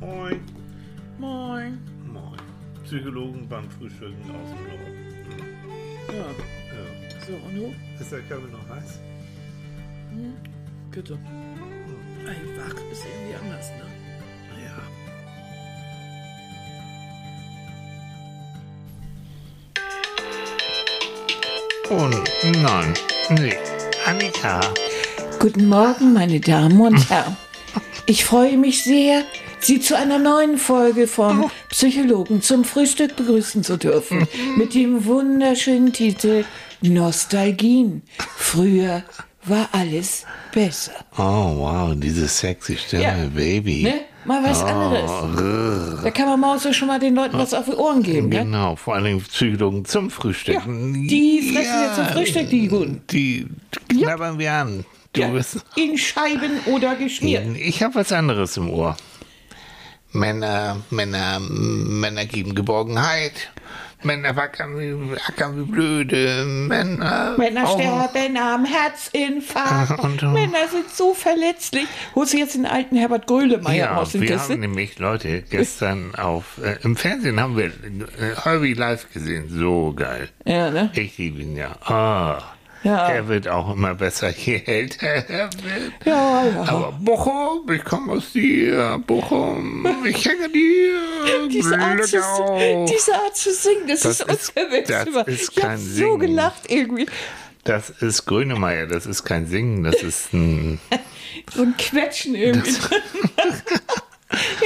Moin. Moin. Moin. Psychologen beim Frühstücken aus dem Norden. Ja, Ja. so, und du? Ist der Kaffee noch heiß? Bitte. Ey, wach ist irgendwie anders, ne? Ja. Und nein, nee. Annika. Guten Morgen, meine Damen und Herren. Ich freue mich sehr, Sie zu einer neuen Folge vom Psychologen zum Frühstück begrüßen zu dürfen. Mit dem wunderschönen Titel Nostalgien. Früher war alles besser. Oh, wow, diese sexy Stimme, Ja. Baby. Ne? Mal was anderes. Da kann man mal so schon mal den Leuten was auf die Ohren geben. Ne? Genau, vor allem Psychologen zum Frühstück. Ja, die fressen wir zum Frühstück, die Guten. Die knabbern wir an. Du Ja, bist. in Scheiben oder geschmiert. Ich habe was anderes im Ohr. Männer, Männer, Männer geben Geborgenheit. Männer wackern wie, ackern wie blöde. Männer. Männer auch- sterben am Herzinfarkt. Und, äh, Männer sind so verletzlich. Holst du jetzt den alten Herbert Grölemeyer Ja, aus dem wir Kiste? haben nämlich Leute gestern auf äh, im Fernsehen haben wir äh, Herbie live gesehen. So geil. Ja, ne? Ich liebe ihn ja. Ah. Ja. Er wird auch immer besser, je älter er wird. Ja, ja. Aber Bochum, ich komme aus dir, Bochum, ich hänge dir. diese, Art zu, diese Art zu singen, das, Das ist ist- unverwechselbar. das ist ich habe kein so Singen. gelacht irgendwie. Das ist Grönemeyer, das ist kein Singen, das ist ein. So ein Quetschen irgendwie.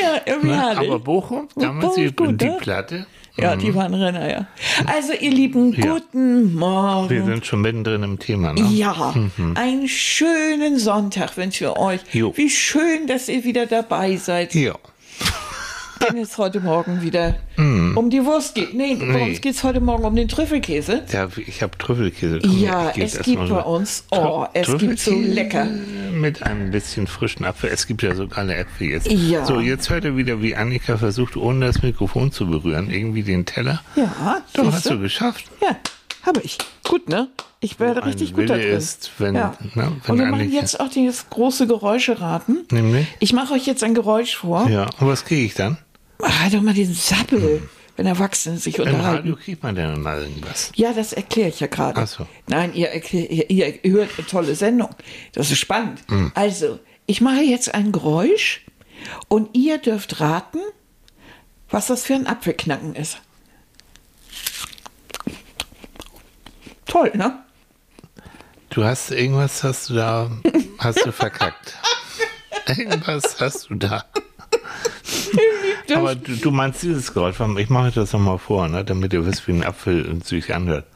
ja, irgendwie herrlich. Aber Bochum, damals Bochum die, die? Platte. Ja, die waren Renner, ja. Also, ihr Lieben, Ja. guten Morgen. Wir sind schon mittendrin im Thema, ne? Ja, einen schönen Sonntag wünschen wir euch. Jo. Wie schön, dass ihr wieder dabei seid, Ja. Wenn es heute Morgen wieder um die Wurst geht. Nee, bei. Nee. uns geht es heute Morgen um den Trüffelkäse. ja ich habe Trüffelkäse. Ja, es gibt bei uns, oh, es gibt so lecker. Mit ein bisschen frischen Apfel. Es gibt ja so geile Äpfel jetzt. Ja. So, jetzt hört ihr wieder, wie Annika versucht, ohne das Mikrofon zu berühren, irgendwie den Teller. Ja, Doch, siehste? hast du geschafft. Ja, habe ich. Gut, ne? Ich werde richtig gut da Wille drin. ist, wenn- ja. ne, wenn Und wir machen jetzt auch dieses große Geräusche raten. Nämlich? Ich mache euch jetzt ein Geräusch vor. Ja, und was kriege ich dann? Ah, doch mal den Sappel, wenn Erwachsene sich Im Radio unterhalten. kriegt man dann mal irgendwas. Ja, das erkläre ich ja gerade. Ach so. Nein, ihr, ihr, ihr hört eine tolle Sendung. Das ist spannend. Hm. Also, ich mache jetzt ein Geräusch und ihr dürft raten, was das für ein Apfelknacken ist. Toll, ne? Du hast irgendwas hast du da, hast du verkackt. irgendwas hast du da. Aber du, du meinst dieses Geräusch, ich mache das nochmal vor, ne, damit ihr wisst, wie ein Apfel sich anhört.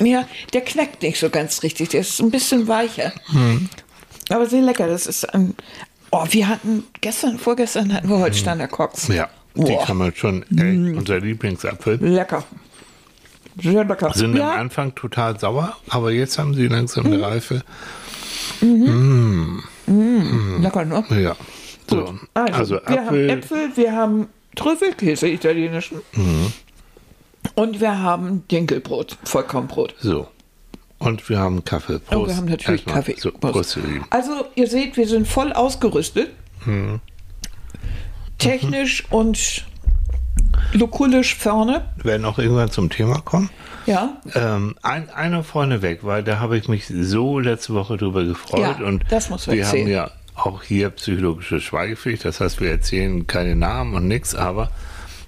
Ja, der knackt nicht so ganz richtig. Der ist ein bisschen weicher. Aber sehr lecker. Das ist ein. Oh, wir hatten gestern, vorgestern hatten wir Holsteiner Cox. Ja, die Boah. kann man schon, ey, unser Lieblingsapfel. Lecker. Sehr lecker. Sind ja, am Anfang total sauer, aber jetzt haben sie langsam Mhm. eine Reife. lecker, ne? Ja. So, Also, also, wir haben Apfel, Äpfel, wir haben Trüffelkäse, italienischen. Mhm. Und wir haben Dinkelbrot, Vollkornbrot. so. Und wir haben Kaffee. Prost. Und wir haben natürlich Erstmal. Kaffee. So, Prost, Lieben. Also, ihr seht, wir sind voll ausgerüstet. Mhm. Technisch und lokulisch vorne. Werden auch irgendwann zum Thema kommen. Ja. Ähm, ein, eine vorne weg, weil da habe ich mich so letzte Woche drüber gefreut. Ja, und das muss man wir haben erzählen. ja auch hier psychologische Schweigepflicht. Das heißt, wir erzählen keine Namen und nichts, aber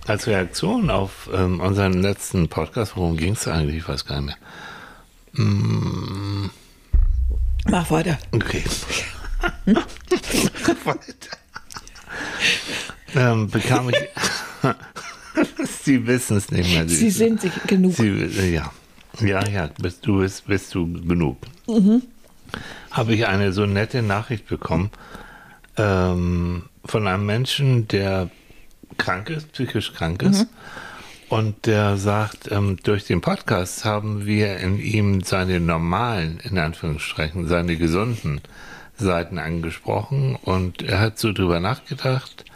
als Reaktion auf ähm, unseren letzten Podcast, worum ging es eigentlich? Ich weiß gar nicht mehr. Mach weiter. Okay. Weiter. ähm, bekam ich. Sie wissen es nicht mehr. Sie sind sich genug. Sie, ja, ja, ja, bist du, bist, bist du genug. Habe ich eine so nette Nachricht bekommen ähm, von einem Menschen, der krank ist, psychisch krank ist. Und der sagt, ähm, durch den Podcast haben wir in ihm seine normalen, in Anführungsstrichen, seine gesunden Seiten angesprochen. Und er hat so drüber nachgedacht,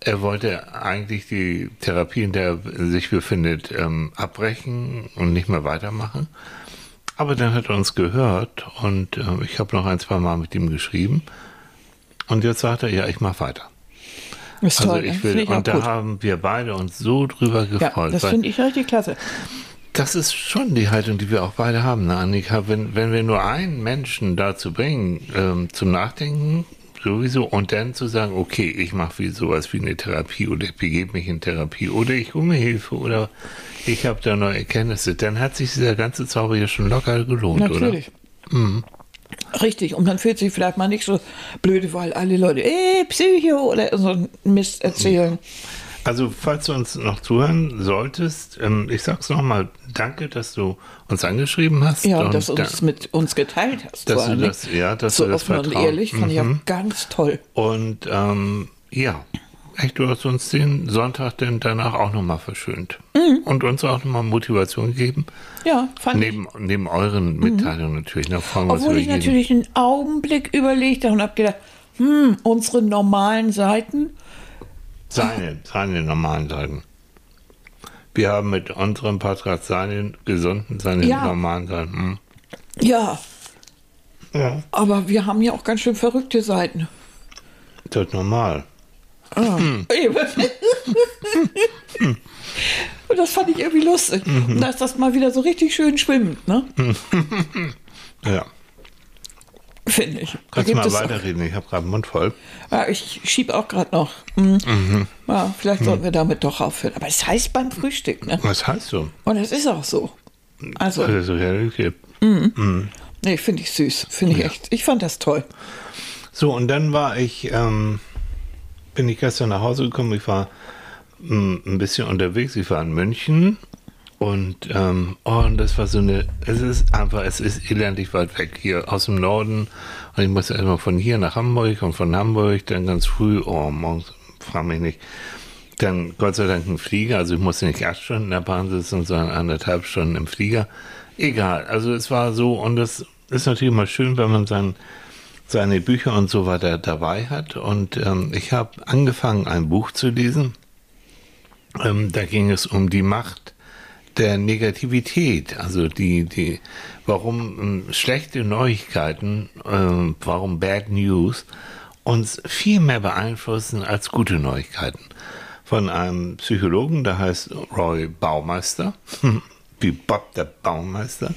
er wollte eigentlich die Therapie, in der er sich befindet, ähm, abbrechen und nicht mehr weitermachen. Aber dann hat er uns gehört und äh, ich habe noch ein, zwei Mal mit ihm geschrieben. Und jetzt sagt er, ja, ich mache weiter. Das ist Also toll, ich ne? will, ich und da gut. haben wir beide uns so drüber Ja, gefreut. das weil finde ich richtig klasse. das ist schon die Haltung, die wir auch beide haben, ne, Annika. Wenn, wenn wir nur einen Menschen dazu bringen, ähm, zum Nachdenken, sowieso, und dann zu sagen, okay, ich mache wie sowas wie eine Therapie oder ich begebe mich in Therapie oder ich hole mir Hilfe oder ich habe da neue Erkenntnisse, dann hat sich dieser ganze Zauber ja schon locker gelohnt, Natürlich. Mhm. Richtig, und man fühlt sich vielleicht mal nicht so blöde, weil alle Leute, ey, Psycho oder so einen Mist erzählen. oder? Also, falls du uns noch zuhören solltest, ähm, ich sag's nochmal, danke, dass du uns angeschrieben hast. Ja, und dass du uns mit uns geteilt hast. Dass du das- Dingen. ja, dass so du das offen und ehrlich fand ich Mhm. auch ganz toll. Und ähm, ja, echt, du hast uns den Sonntag denn danach auch nochmal verschönt. Mhm. Und uns auch nochmal Motivation gegeben. Ja, fand ich. Neben, neben euren Mitteilungen natürlich. Da freuen wir Obwohl ich jeden. natürlich einen Augenblick überlegt habe und habe gedacht, hm, unsere normalen Seiten, Seine, seine normalen Seiten. Wir haben mit unserem Podcast seine gesunden, seine Ja. normalen Seiten. Hm. ja, Ja. aber wir haben ja auch ganz schön verrückte Seiten. Das ist normal. Eben. Und das fand ich irgendwie lustig. Und da ist das mal wieder so richtig schön schwimmend, ne? Ja. Finde ich. Kannst du mal weiterreden? Ich habe gerade den Mund voll. Ja, ich schieb auch gerade noch. Hm. Mhm. Ja, vielleicht sollten wir damit doch aufhören. Aber es heißt beim Frühstück, ne? Was heißt so? Und es ist auch so. Also, Das ist Realität. nee, finde ich süß. Finde ich echt. Ich fand das toll. So, und dann war ich, ähm, bin ich gestern nach Hause gekommen. Ich war mm, ein bisschen unterwegs. Ich war in München. Und, ähm, oh, und das war so eine, es ist einfach, es ist elendig weit weg hier aus dem Norden. Und ich musste erstmal von hier nach Hamburg und von Hamburg dann ganz früh, oh, morgens, frag mich nicht. Dann Gott sei Dank ein Flieger, also ich musste nicht acht Stunden in der Bahn sitzen, sondern anderthalb Stunden im Flieger. Egal, also es war so und es ist natürlich mal schön, wenn man sein, seine Bücher und so weiter dabei hat. Und ähm, ich habe angefangen, ein Buch zu lesen. Ähm, da ging es um die Macht der Negativität, also die, die, warum ähm, schlechte Neuigkeiten, ähm, warum Bad News uns viel mehr beeinflussen als gute Neuigkeiten. Von einem Psychologen, der heißt Roy Baumeister, wie Bob der Baumeister.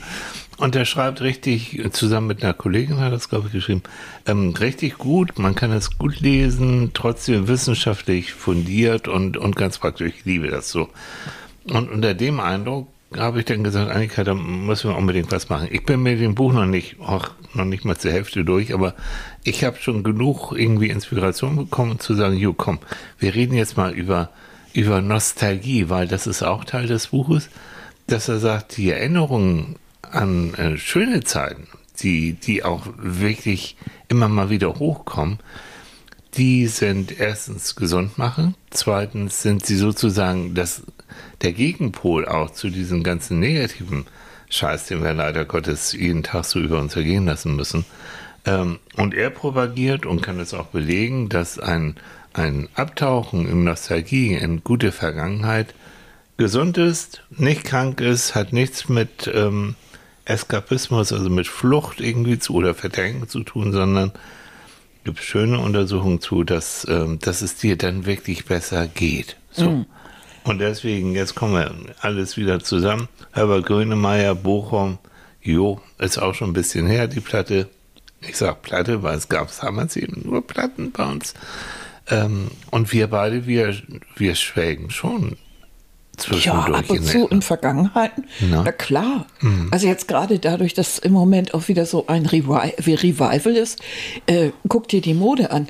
Und der schreibt richtig, zusammen mit einer Kollegin hat das, glaube ich, geschrieben, ähm, richtig gut, man kann es gut lesen, trotzdem wissenschaftlich fundiert und, und ganz praktisch. Ich liebe das so. Und unter dem Eindruck habe ich dann gesagt, Annika, da müssen wir unbedingt was machen. Ich bin mit dem Buch noch nicht, auch noch nicht mal zur Hälfte durch, aber ich habe schon genug irgendwie Inspiration bekommen, zu sagen, jo, komm, wir reden jetzt mal über, über Nostalgie, weil das ist auch Teil des Buches, dass er sagt, die Erinnerungen an äh, schöne Zeiten, die, die auch wirklich immer mal wieder hochkommen, die sind erstens gesund machen, zweitens sind sie sozusagen das, der Gegenpol auch zu diesem ganzen negativen Scheiß, den wir leider Gottes jeden Tag so über uns ergehen lassen müssen. Ähm, und er propagiert und kann es auch belegen, dass ein, ein Abtauchen in Nostalgie, in gute Vergangenheit gesund ist, nicht krank ist, hat nichts mit ähm, Eskapismus, also mit Flucht irgendwie zu oder Verdrängen zu tun, sondern gibt schöne Untersuchungen zu, dass, ähm, dass es dir dann wirklich besser geht. So. Und deswegen, jetzt kommen wir alles wieder zusammen. Herbert Grönemeyer, Bochum, jo, ist auch schon ein bisschen her, die Platte. Ich sag Platte, weil es gab damals eben nur Platten bei uns. Ähm, und wir beide, wir, wir schwelgen schon Ja, ab und zu in Vergangenheiten. Na? Na, klar. Also jetzt gerade dadurch, dass im Moment auch wieder so ein Revival ist, äh, guck dir die Mode an.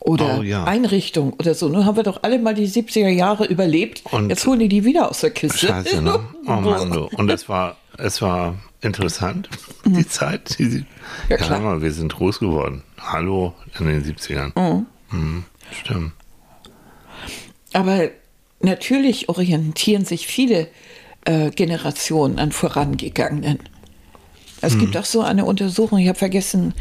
Oder Oh, ja. Einrichtung oder so. Nun haben wir doch alle mal die 70er Jahre überlebt. Und- jetzt holen die die wieder aus der Kiste. Scheiße, ne? Oh Mann, du. Und es war, es war interessant, die Zeit. Die, Ja, ja, klar. mal, wir sind groß geworden. Hallo in den 70ern. Mhm, stimmt. Aber natürlich orientieren sich viele äh, Generationen an vorangegangenen. Es Mhm. gibt auch so eine Untersuchung, ich habe vergessen,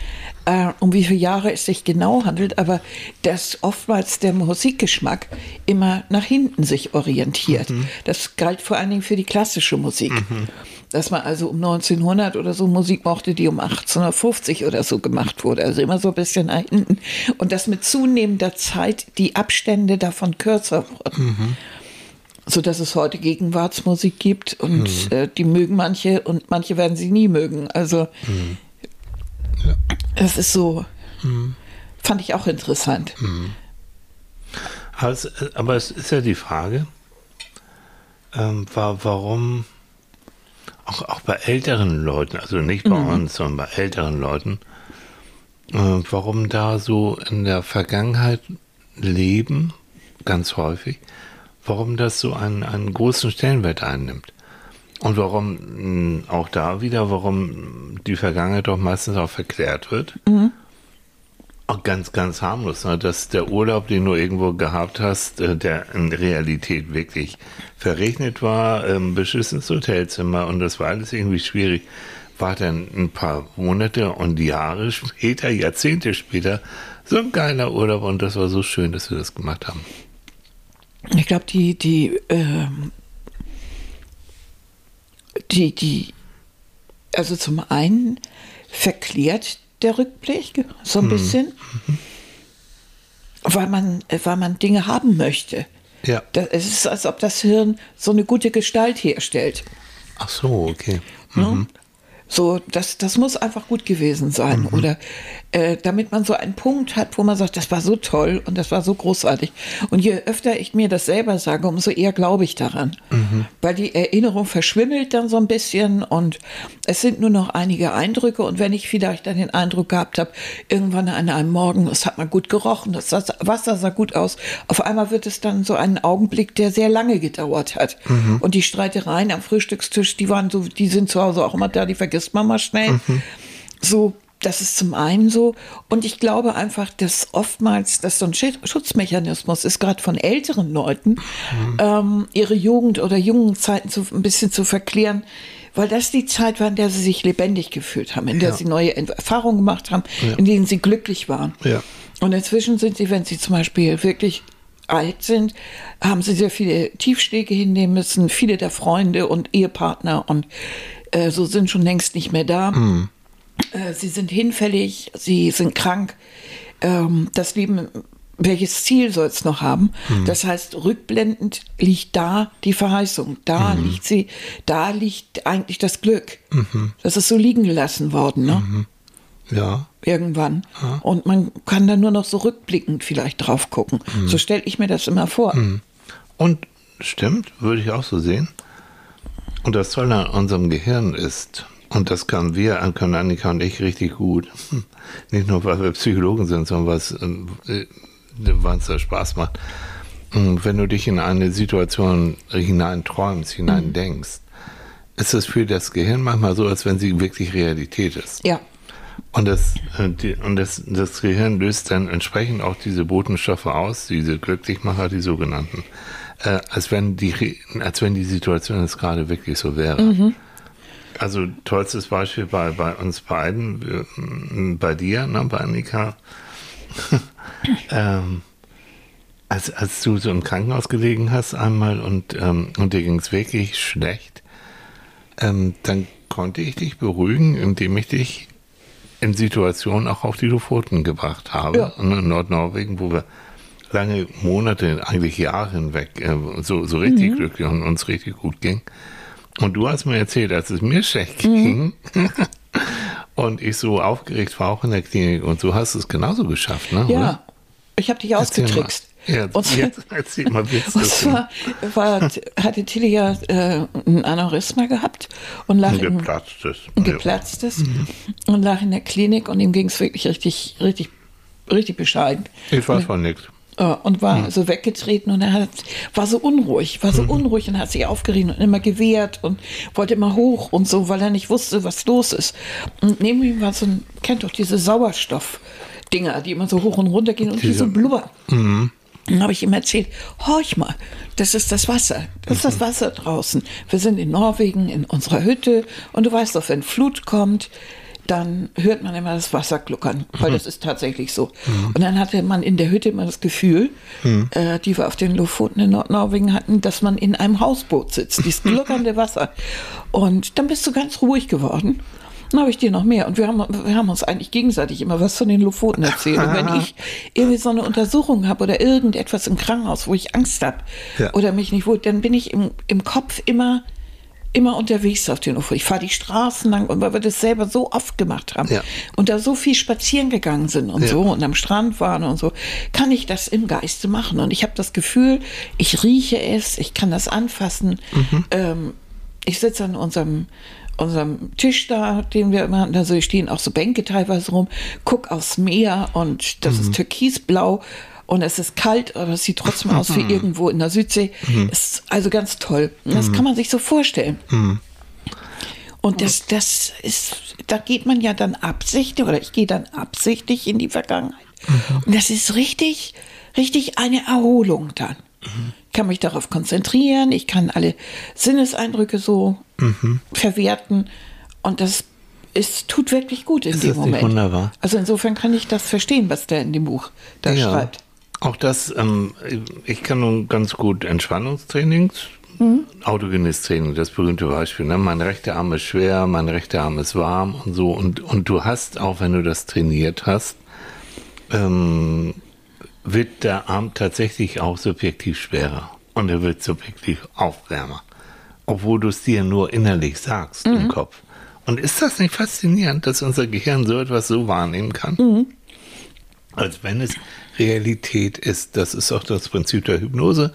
äh, um wie viele Jahre es sich genau handelt, aber dass oftmals der Musikgeschmack immer nach hinten sich orientiert. Mhm. Das galt vor allen Dingen für die klassische Musik. Dass man also um 1900 oder so Musik mochte, die um 1850 oder so gemacht wurde. Also immer so ein bisschen nach hinten. Und dass mit zunehmender Zeit die Abstände davon kürzer wurden so dass es heute Gegenwartsmusik gibt und äh, die mögen manche und manche werden sie nie mögen. Also es ist so, fand ich auch interessant. Aber es, aber es ist ja die Frage, ähm, wa- warum auch, auch bei älteren Leuten, also nicht bei uns, sondern bei älteren Leuten, äh, warum da so in der Vergangenheit leben, ganz häufig, warum das so einen, einen großen Stellenwert einnimmt. Und warum auch da wieder, warum die Vergangenheit doch meistens auch verklärt wird. Auch ganz, ganz harmlos, ne? dass der Urlaub, den du irgendwo gehabt hast, äh, der in Realität wirklich verregnet war, ähm, beschissenes Hotelzimmer und das war alles irgendwie schwierig, war dann ein paar Monate und Jahre später, Jahrzehnte später, so ein geiler Urlaub und das war so schön, dass wir das gemacht haben. Ich glaube, die, die, ähm, die, die, also zum einen verklärt der Rückblick so ein bisschen, weil man, äh, weil man Dinge haben möchte. Ja. Da, es ist, als ob das Hirn so eine gute Gestalt herstellt. Ach so, okay. Ne? So, das, das muss einfach gut gewesen sein. Oder äh, damit man so einen Punkt hat, wo man sagt, das war so toll und das war so großartig. Und je öfter ich mir das selber sage, umso eher glaube ich daran. Weil die Erinnerung verschwimmelt dann so ein bisschen und es sind nur noch einige Eindrücke. Und wenn ich vielleicht dann den Eindruck gehabt habe, irgendwann an einem Morgen, es hat mal gut gerochen, das Wasser sah gut aus, auf einmal wird es dann so ein Augenblick, der sehr lange gedauert hat. Und die Streitereien am Frühstückstisch, die waren so, die sind zu Hause auch immer da, die vergisst man mal schnell. So, das ist zum einen so. Und ich glaube einfach, dass oftmals das so ein Schutzmechanismus ist, gerade von älteren Leuten, ähm, ihre Jugend oder jungen Zeiten zu, ein bisschen zu verklären, weil das die Zeit war, in der sie sich lebendig gefühlt haben, in der Ja. sie neue Erfahrungen gemacht haben, in denen sie glücklich waren. Ja. Und inzwischen sind sie, wenn sie zum Beispiel wirklich alt sind, haben sie sehr viele Tiefschläge hinnehmen müssen. Viele der Freunde und Ehepartner und äh, so sind schon längst nicht mehr da. Äh, sie sind hinfällig, sie sind krank. Ähm, das Leben, welches Ziel soll es noch haben? Das heißt, rückblendend liegt da die Verheißung. Da liegt sie, da liegt eigentlich das Glück. Das ist so liegen gelassen worden, ne? Ja. irgendwann. Und man kann dann nur noch so rückblickend vielleicht drauf gucken. So stelle ich mir das immer vor. Und stimmt, würde ich auch so sehen. Und das Tolle an unserem Gehirn ist, und das können wir, können Annika und ich richtig gut, nicht nur weil wir Psychologen sind, sondern was, äh, was da Spaß macht. Wenn du dich in eine Situation hineinträumst, hineindenkst, ist es für das Gehirn manchmal so, als wenn sie wirklich Realität ist. Ja, Und, das, äh, und das, das Gehirn löst dann entsprechend auch diese Botenstoffe aus, diese Glücklichmacher, die sogenannten, äh, als, wenn die, als wenn die Situation jetzt gerade wirklich so wäre. Also tollstes Beispiel bei, bei uns beiden, bei dir, ne, bei Annika, ähm, als, als du so im Krankenhaus gelegen hast einmal und, ähm, und dir ging es wirklich schlecht, ähm, dann konnte ich dich beruhigen, indem ich dich in Situationen auch auf die Lofoten gebracht habe. Ja. Und in Nordnorwegen, wo wir lange Monate, eigentlich Jahre hinweg, äh, so, so richtig glücklich und uns richtig gut ging. Und du hast mir erzählt, als es mir schlecht ging und ich so aufgeregt war, auch in der Klinik, und so hast du es genauso geschafft, ne? ja. Oder? Ich habe dich Erzähl ausgetrickst. Ja, und, jetzt erzähl mal, wie ist und zwar war, hatte Tilly ja äh, ein Aneurysma gehabt und lag Ein in, geplatztes. ein geplatztes und lag in der Klinik und ihm ging es wirklich richtig, richtig, richtig bescheiden. Ich weiß von nichts. Äh, und war so weggetreten und er hat, war so unruhig, war so unruhig und hat sich aufgerieben und immer gewehrt und wollte immer hoch und so, weil er nicht wusste, was los ist. Und neben ihm war so ein, kennt doch diese Sauerstoff-Dinger, die immer so hoch und runter gehen und die Diese- so blubbern. Dann habe ich ihm erzählt, horch mal, das ist das Wasser. Das ist das Wasser draußen. Wir sind in Norwegen in unserer Hütte und du weißt doch, wenn Flut kommt, dann hört man immer das Wasser gluckern, weil das ist tatsächlich so. Und dann hatte man in der Hütte immer das Gefühl, äh, die wir auf den Lofoten in Nordnorwegen hatten, dass man in einem Hausboot sitzt, dieses gluckernde Wasser. Und dann bist du ganz ruhig geworden. Dann habe ich dir noch mehr. Und wir haben, wir haben uns eigentlich gegenseitig immer was von den Lofoten erzählt. Und wenn ich irgendwie so eine Untersuchung habe oder irgendetwas im Krankenhaus, wo ich Angst habe Ja. oder mich nicht wohl, dann bin ich im, im Kopf immer, immer unterwegs auf den Lofoten. Ich fahre die Straßen lang, und weil wir das selber so oft gemacht haben Ja. und da so viel spazieren gegangen sind und Ja. so und am Strand waren und so, kann ich das im Geiste machen. Und ich habe das Gefühl, ich rieche es, ich kann das anfassen. Mhm. Ähm, ich sitze an unserem, unserem Tisch da, den wir immer hatten, also hier stehen auch so Bänke teilweise rum, guck aufs Meer und das Mhm. ist türkisblau und es ist kalt, aber es sieht trotzdem aus wie irgendwo in der Südsee. Mhm. Ist also ganz toll. Das kann man sich so vorstellen. Und das, das ist, da geht man ja dann absichtlich, oder ich gehe dann absichtlich in die Vergangenheit. Und das ist richtig, richtig eine Erholung dann. Ich kann mich darauf konzentrieren, ich kann alle Sinneseindrücke so verwerten. Und das ist, tut wirklich gut in dem das nicht Moment. wunderbar? Also insofern kann ich das verstehen, was der in dem Buch da schreibt. Auch das, ähm, ich kann nun ganz gut Entspannungstrainings, autogenes Training, das berühmte Beispiel. Ne? Mein rechter Arm ist schwer, mein rechter Arm ist warm und so. Und, und du hast, auch wenn du das trainiert hast, ähm, wird der Arm tatsächlich auch subjektiv schwerer. Und er wird subjektiv auch wärmer. Obwohl du es dir nur innerlich sagst im Kopf. Und ist das nicht faszinierend, dass unser Gehirn so etwas so wahrnehmen kann? als wenn es Realität ist. Das ist auch das Prinzip der Hypnose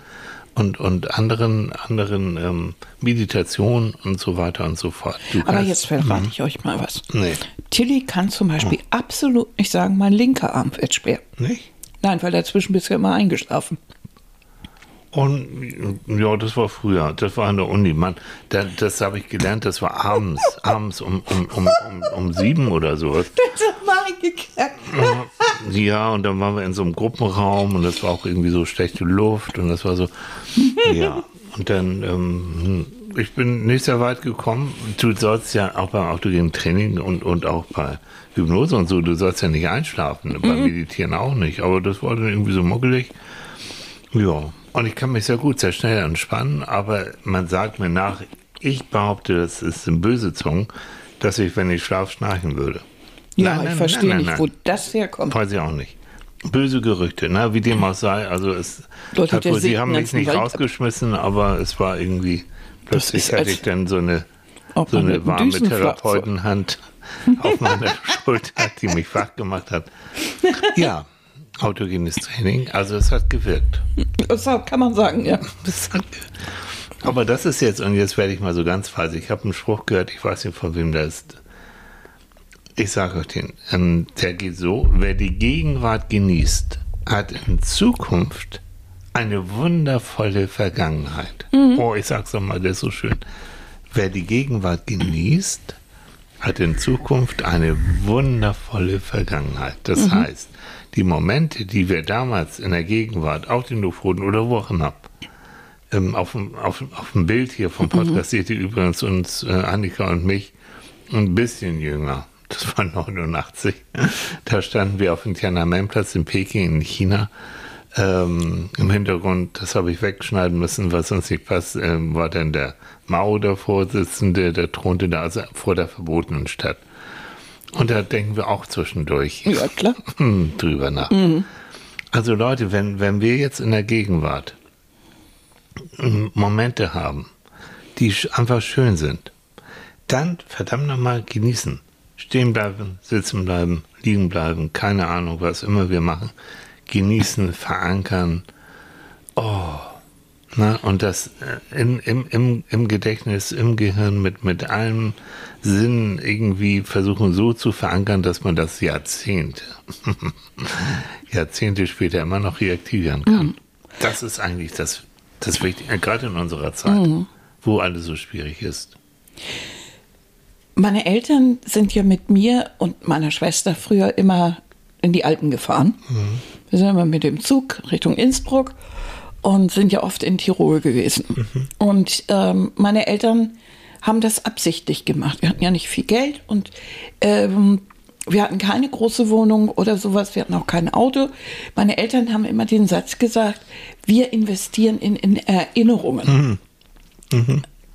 und, und anderen, anderen ähm, Meditationen und so weiter und so fort. Du Aber kannst- jetzt verrate ich euch mal was. Nee, Tilly kann zum Beispiel absolut nicht sagen, mein linker Arm wird schwer. nicht? Nein, weil dazwischen bist du immer eingeschlafen. Und ja, das war früher, das war an der Uni. Man, da, das habe ich gelernt, das war abends, abends um, um, um, um, um sieben oder sowas. Das mal eingekackt. Ja, und dann waren wir in so einem Gruppenraum und das war auch irgendwie so schlechte Luft und das war so, ja. Und dann, ähm, ich bin nicht sehr weit gekommen. Du sollst ja auch beim autogenen Training und, und auch bei Hypnose und so, du sollst ja nicht einschlafen, beim Meditieren auch nicht. Aber das war dann irgendwie so muckelig. Ja, und ich kann mich sehr gut, sehr schnell entspannen, aber man sagt mir nach, ich behaupte, das ist eine böse Zunge, dass ich, wenn ich schlaf, schnarchen würde. Ja, Nein, ich verstehe nein, nicht, nein, wo das herkommt. Weiß ich auch nicht. Böse Gerüchte, na, wie dem auch sei. Also es Leute, hat wohl, sie haben mich nicht Wald rausgeschmissen, aber es war irgendwie, plötzlich hatte als ich dann so eine, so eine warme Therapeutenhand auf meiner Schulter, die mich wach gemacht hat. Ja, autogenes Training, also es hat gewirkt. Das kann man sagen, ja. Das hat Aber das ist jetzt, und jetzt werde ich mal so ganz falsch. Ich habe einen Spruch gehört, ich weiß nicht von wem der ist. Ich sage euch den. Ähm, der geht so: Wer die Gegenwart genießt, hat in Zukunft eine wundervolle Vergangenheit. Oh, ich sag's doch mal, der ist so schön. Wer die Gegenwart genießt, hat in Zukunft eine wundervolle Vergangenheit. Das heißt, die Momente, die wir damals in der Gegenwart, auf den Lofoten oder wo auch immer, ähm, auf, dem, auf, auf dem Bild hier vom Podcast seht ihr übrigens uns, äh, Annika und mich, ein bisschen jünger. Das war 89. Da standen wir auf dem Tiananmen-Platz in Peking in China. Ähm, Im Hintergrund, das habe ich wegschneiden müssen, was sonst nicht passt, ähm, war dann der Mao der Vorsitzende, der thronte da also vor der verbotenen Stadt. Und da denken wir auch zwischendurch Ja, klar. hm, drüber nach. Also Leute, wenn, wenn wir jetzt in der Gegenwart ähm, Momente haben, die einfach schön sind, dann verdammt nochmal genießen. Stehen bleiben, sitzen bleiben, liegen bleiben, keine Ahnung, was immer wir machen. Genießen, verankern. Oh. Na, und das äh, in, im, im, im Gedächtnis, im Gehirn mit, mit allem Sinn irgendwie versuchen so zu verankern, dass man das Jahrzehnte, Jahrzehnte später immer noch reaktivieren kann. Das ist eigentlich das, das Wichtige, gerade in unserer Zeit, wo alles so schwierig ist. Meine Eltern sind ja mit mir und meiner Schwester früher immer in die Alpen gefahren. Wir sind immer mit dem Zug Richtung Innsbruck und sind ja oft in Tirol gewesen. Und ähm, meine Eltern haben das absichtlich gemacht. Wir hatten ja nicht viel Geld und ähm, wir hatten keine große Wohnung oder sowas, wir hatten auch kein Auto. Meine Eltern haben immer den Satz gesagt, wir investieren in, in Erinnerungen.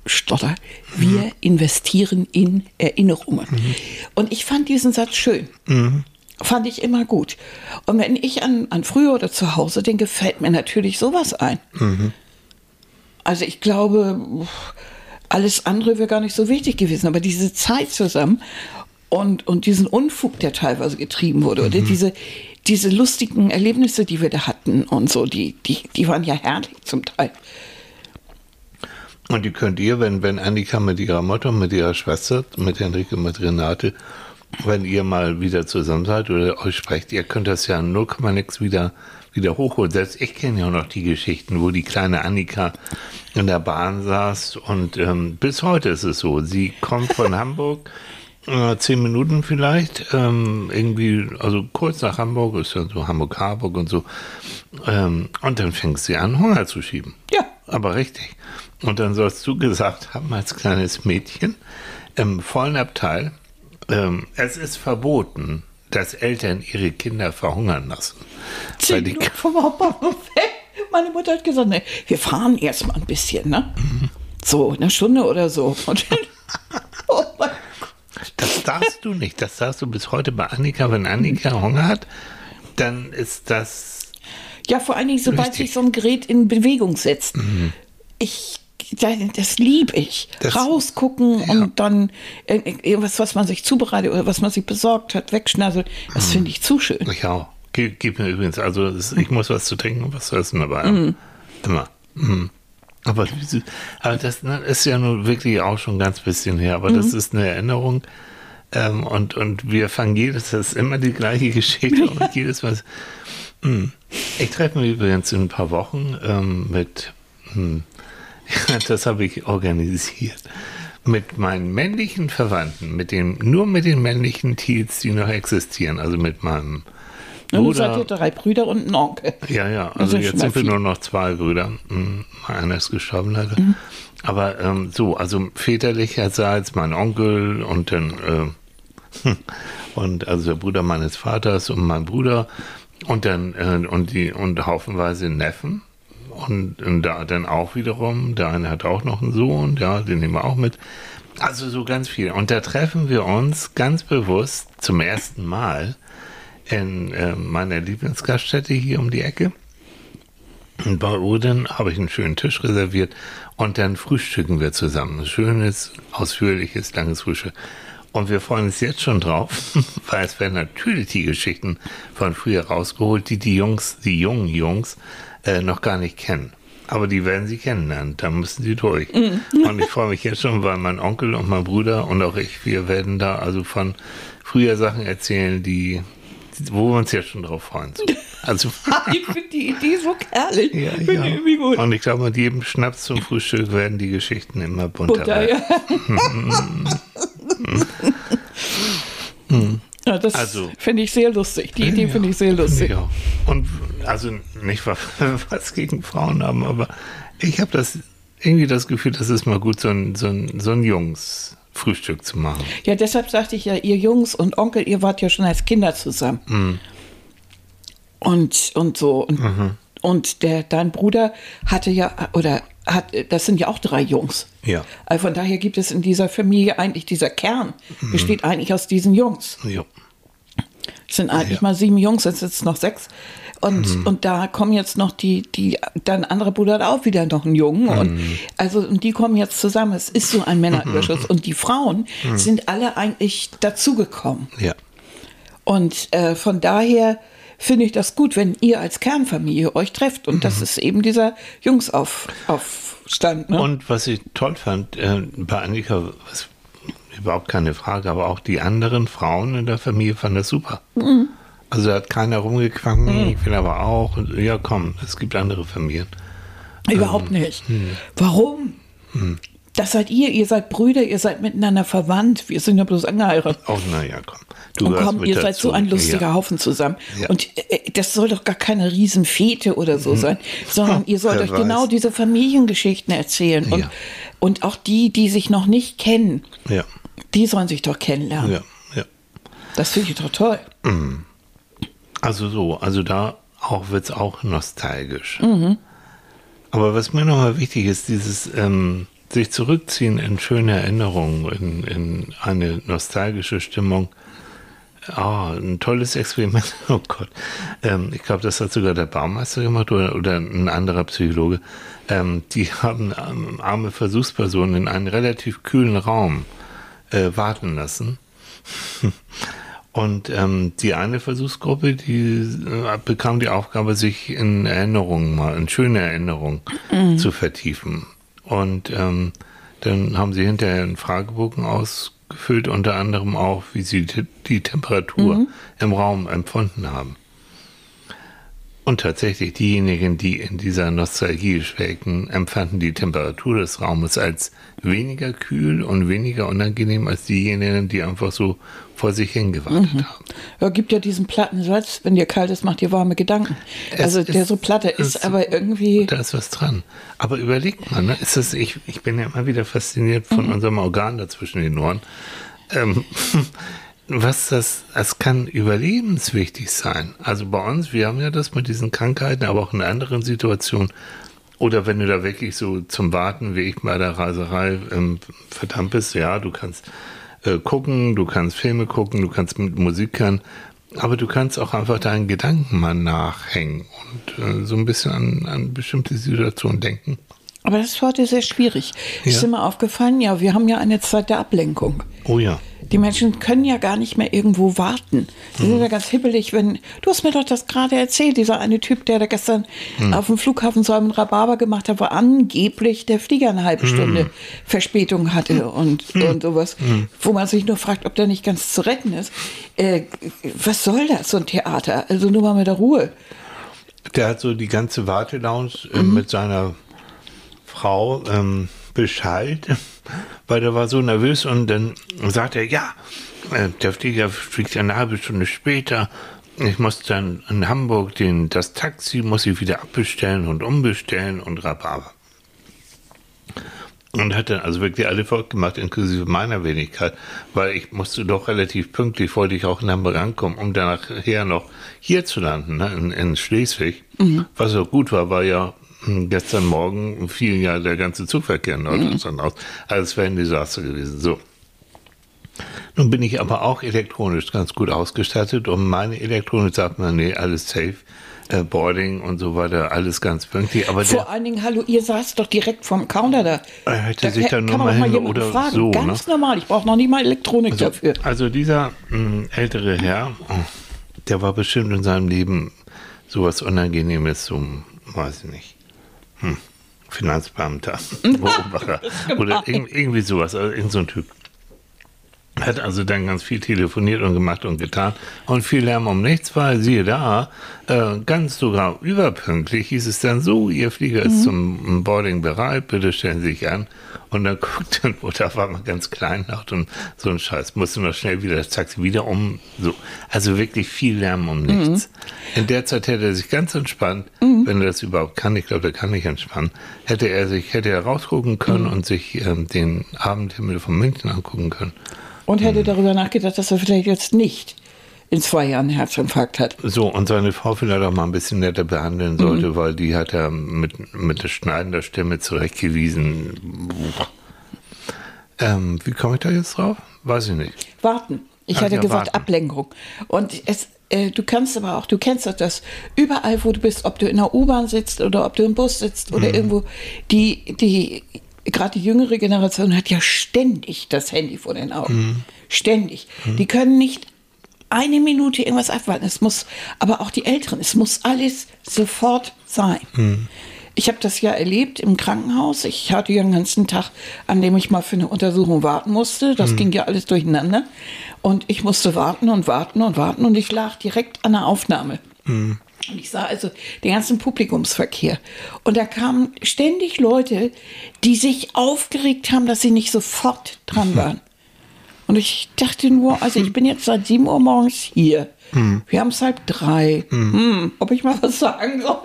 Stotter, wir investieren in Erinnerungen. Und ich fand diesen Satz schön. Fand ich immer gut. Und wenn ich an, an früher oder zu Hause denke, fällt mir natürlich sowas ein. Also ich glaube, alles andere wäre gar nicht so wichtig gewesen. Aber diese Zeit zusammen und, und diesen Unfug, der teilweise getrieben wurde, oder diese, diese lustigen Erlebnisse, die wir da hatten und so, die, die, die waren ja herrlich zum Teil. Und die könnt ihr, wenn, wenn Annika mit ihrer Mutter, mit ihrer Schwester, mit Henrike, mit Renate, wenn ihr mal wieder zusammen seid oder euch sprecht, ihr könnt das ja 0, nix wieder, wieder hochholen. Selbst ich kenne ja noch die Geschichten, wo die kleine Annika in der Bahn saß und ähm, bis heute ist es so. Sie kommt von Hamburg, äh, zehn Minuten vielleicht, ähm, irgendwie, also kurz nach Hamburg, ist ja so Hamburg-Harburg und so. Ähm, und dann fängt sie an, Hunger zu schieben. Ja. Aber richtig. Und dann sollst du gesagt haben, als kleines Mädchen, im vollen Abteil, ähm, es ist verboten, dass Eltern ihre Kinder verhungern lassen. Zehn die, vom Hauptbahnhof weg. Meine Mutter hat gesagt, nee, wir fahren erst mal ein bisschen, ne? So, eine Stunde oder so. Oh mein das darfst du nicht. Das darfst du bis heute bei Annika. Wenn Annika Hunger hat, dann ist das. Ja, vor allen Dingen, sobald sich so ein Gerät in Bewegung setzt. Ich, das, liebe ich. Das- Rausgucken Ja. und dann irgendwas, was man sich zubereitet oder was man sich besorgt hat, wegschnasselt. Das finde ich zu schön. Ich auch. Gib, gib mir übrigens, also ich muss was zu trinken und was zu essen dabei. Haben. Immer. Mhm. Aber, aber das ne, ist ja nun wirklich auch schon ein ganz bisschen her. Aber das ist eine Erinnerung. Ähm, und, und wir fangen jedes, das ist immer die gleiche Geschichte und jedes Mal. Hm. Ich treffe mich übrigens in ein paar Wochen ähm, mit, hm, das habe ich organisiert, mit meinen männlichen Verwandten, mit dem, nur mit den männlichen Teals, die noch existieren, also mit meinem Und du seid ihr Bruder. drei Brüder und ein Onkel. Ja, ja, also jetzt sind wir nur noch zwei Brüder. Hm, Einer ist gestorben leider. Mhm. Aber ähm, so, also väterlicherseits mein Onkel und dann äh, und also der Bruder meines Vaters und mein Bruder und dann äh, und die und haufenweise Neffen und, und da dann auch wiederum, der eine hat auch noch einen Sohn, ja, den nehmen wir auch mit. Also so ganz viel. Und da treffen wir uns ganz bewusst zum ersten Mal in äh, meiner Lieblingsgaststätte hier um die Ecke. Und bei Odin habe ich einen schönen Tisch reserviert und dann frühstücken wir zusammen. Ein schönes, ausführliches, langes Frühstück. Und wir freuen uns jetzt schon drauf, weil es werden natürlich die Geschichten von früher rausgeholt, die die Jungs, die jungen Jungs, äh, noch gar nicht kennen. Aber die werden sie kennenlernen, da müssen sie durch. Und ich freue mich jetzt schon, weil mein Onkel und mein Bruder und auch ich, wir werden da also von früher Sachen erzählen, die, wo wir uns jetzt schon drauf freuen. So. Also Ich finde die Idee so herrlich. ja, ja. irgendwie gut. Und ich glaube, mit jedem Schnaps zum Frühstück werden die Geschichten immer bunter. Werden. ja. ja das Also- finde ich sehr lustig. Die Idee finde ich sehr lustig. Ja. Und also nicht wa- was gegen Frauen haben, aber ich habe das irgendwie das Gefühl, das ist mal gut, so ein, so ein, so ein Jungs-Frühstück zu machen. Ja, deshalb sagte ich ja, ihr Jungs und Onkel, ihr wart ja schon als Kinder zusammen. Mhm. Und, und so. Und, und der, dein Bruder hatte ja, oder hat, das sind ja auch drei Jungs. Ja. Also von daher gibt es in dieser Familie eigentlich, dieser Kern besteht eigentlich aus diesen Jungs. Ja. Es sind eigentlich Ja. Mhm. mal sieben Jungs, jetzt sind es noch sechs. Und, und da kommen jetzt noch die, die, dein anderer Bruder hat auch wieder noch einen Jungen. Und Mhm. also, und die kommen jetzt zusammen. Es ist so ein Männerüberschuss. Und die Frauen Mhm. sind alle eigentlich dazugekommen. Ja. Und äh, von daher finde ich das gut, wenn ihr als Kernfamilie euch trefft. Und Mhm. das ist eben dieser Jungsaufstand. Ne? Und was ich toll fand, äh, bei Annika, was, überhaupt keine Frage, aber auch die anderen Frauen in der Familie fanden das super. Mhm. Also da hat keiner rumgequankt, ich will aber auch. Und, ja, komm, es gibt andere Familien. Überhaupt ähm, nicht. hm. Warum? Das seid ihr, ihr seid Brüder, ihr seid miteinander verwandt. Wir sind ja bloß angeheiratet. Oh, naja, komm. Du und komm, ihr seid dazu. so ein lustiger Ja. Haufen zusammen. Ja. Und äh, das soll doch gar keine Riesenfete oder so sein, sondern ihr sollt euch genau diese Familiengeschichten erzählen. Und, Ja. und auch die, die sich noch nicht kennen, die sollen sich doch kennenlernen. ja, ja. Das finde ich doch toll. Also so, also da auch wird es auch nostalgisch. Mhm. Aber was mir nochmal wichtig ist, dieses ähm, sich zurückziehen in schöne Erinnerungen, in, in eine nostalgische Stimmung. Ah, ein tolles Experiment. Oh Gott. Ähm, ich glaube, das hat sogar der Baumeister gemacht oder, oder ein anderer Psychologe. Ähm, die haben ähm, arme Versuchspersonen in einen relativ kühlen Raum äh, warten lassen. Und ähm, die eine Versuchsgruppe, die äh, bekam die Aufgabe, sich in Erinnerungen mal, in schöne Erinnerungen zu vertiefen. Und ähm, dann haben sie hinterher einen Fragebogen ausgefüllt, unter anderem auch, wie sie die, die Temperatur im Raum empfunden haben. Und tatsächlich, diejenigen, die in dieser Nostalgie schwelgten, empfanden die Temperatur des Raumes als weniger kühl und weniger unangenehm als diejenigen, die einfach so vor sich hingewartet haben. Ja, gibt ja diesen platten Satz, wenn dir kalt ist, macht dir warme Gedanken. Es also der ist- so platte ist, es- aber irgendwie. Da ist was dran. Aber überlegt mal, ne? ist das, ich, ich bin ja immer wieder fasziniert von unserem Organ dazwischen den Ohren. Ähm, was das, es kann überlebenswichtig sein. Also bei uns, wir haben ja das mit diesen Krankheiten, aber auch in anderen Situationen. Oder wenn du da wirklich so zum Warten, wie ich bei der Reiserei, ähm, verdammt bist, ja, du kannst äh, gucken, du kannst Filme gucken, du kannst mit Musik hören, aber du kannst auch einfach deinen Gedanken mal nachhängen und äh, so ein bisschen an, an bestimmte Situationen denken. Aber das ist heute sehr schwierig. Ja. Ist mal aufgefallen, ja, wir haben ja eine Zeit der Ablenkung. Oh ja. Die Menschen können ja gar nicht mehr irgendwo warten. Die Mhm. sind ja ganz hibbelig, wenn. Du hast mir doch das gerade erzählt, dieser eine Typ, der da gestern Mhm. auf dem Flughafen so einen Rhabarber gemacht hat, wo angeblich der Flieger eine halbe Mhm. Stunde Verspätung hatte und, und sowas. Mhm. Wo man sich nur fragt, ob der nicht ganz zu retten ist. Äh, was soll das, so ein Theater? Also nur mal mit der Ruhe. Der hat so die ganze Wartelounge äh, mit seiner Frau ähm, beschallt, weil der war so nervös und dann sagt er, ja, äh, der Flieger fliegt eine halbe Stunde später. Ich muss dann in Hamburg den, das Taxi muss ich wieder abbestellen und umbestellen und Rhabarber. Und hat dann also wirklich alle verrückt gemacht, inklusive meiner Wenigkeit, weil ich musste doch relativ pünktlich, wollte ich auch in Hamburg ankommen, um dann nachher noch hier zu landen, ne, in, in Schleswig. Was auch gut war, weil ja gestern Morgen fiel ja der ganze Zugverkehr in Norddeutschland aus. Also es wäre ein Desaster gewesen. So. Nun bin ich aber auch elektronisch ganz gut ausgestattet und meine Elektronik sagt mir, nee, alles safe, äh, Boarding und so weiter, alles ganz pünktlich. Aber der, Vor allen Dingen, hallo, ihr saßt doch direkt vom Counter da. Er hätte sich kann- dann nur mal hin oder fragen. so, Ganz ne? normal, ich brauche noch nicht mal Elektronik dafür. Also dieser mh, ältere Herr, der war bestimmt in seinem Leben sowas Unangenehmes, so, weiß ich nicht, hm, Finanzbeamter, Beobachter oder irg irgendwie sowas, also irgend so ein Typ. Hat also dann ganz viel telefoniert und gemacht und getan und viel Lärm um nichts, weil siehe da, äh, ganz sogar überpünktlich hieß es dann so, Ihr Flieger ist zum Boarding bereit, bitte stellen Sie sich an. Und dann guckt dann, da war man ganz klein laut und so ein Scheiß, musste noch schnell wieder das Taxi wieder um, so. Also wirklich viel Lärm um nichts. In der Zeit hätte er sich ganz entspannt, wenn er das überhaupt kann, ich glaube, er kann nicht entspannen, hätte er sich, hätte er rausgucken können und sich ähm, den Abendhimmel von München angucken können. Und Mhm. hätte darüber nachgedacht, dass er vielleicht jetzt nicht in zwei Jahren einen Herzinfarkt hat. So, und seine Frau vielleicht auch mal ein bisschen netter behandeln sollte, weil die hat er mit, mit der schneidender Stimme zurechtgewiesen. Ähm, wie komme ich da jetzt drauf? Weiß ich nicht. Warten. Ich Ach hatte ja, gesagt warten. Ablenkung. Und es, äh, du kannst aber auch, du kennst doch das, überall wo du bist, ob du in der U-Bahn sitzt oder ob du im Bus sitzt Mhm. oder irgendwo, die, die, gerade die jüngere Generation hat ja ständig das Handy vor den Augen. Mhm. Ständig. Die können nicht eine Minute irgendwas abwarten. Es muss, aber auch die Älteren, es muss alles sofort sein. Mhm. Ich habe das ja erlebt im Krankenhaus. Ich hatte ja einen ganzen Tag, an dem ich mal für eine Untersuchung warten musste. Das ging ja alles durcheinander. Und ich musste warten und warten und warten und ich lag direkt an der Aufnahme. Und ich sah also den ganzen Publikumsverkehr. Und da kamen ständig Leute, die sich aufgeregt haben, dass sie nicht sofort dran waren. Und ich dachte nur, also ich bin jetzt seit 7 Uhr morgens hier. Wir haben es halb drei. Hm, ob ich mal was sagen soll?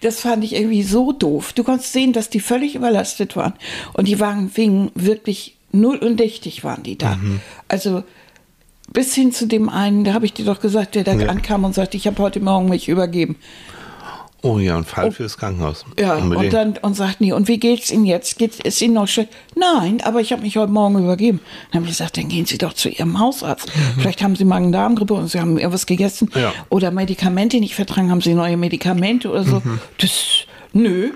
Das fand ich irgendwie so doof. Du konntest sehen, dass die völlig überlastet waren. Und die Wagen wegen wirklich null und dichtig waren die da. Also bis hin zu dem einen, da habe ich dir doch gesagt, der da Ja. ankam und sagte, ich habe heute Morgen mich übergeben. Oh ja, ein Fall fürs Krankenhaus. Ja, Unbedingt. und dann und sagt nie, und wie geht's Ihnen jetzt? Geht es Ihnen noch schlecht? Nein, aber ich habe mich heute Morgen übergeben. Dann habe ich gesagt, dann gehen Sie doch zu Ihrem Hausarzt. Vielleicht haben Sie Magen-Darm-Grippe und Sie haben irgendwas gegessen Mhm. Ja. Mhm. oder Medikamente nicht vertragen, haben Sie neue Medikamente oder so. Das, nö.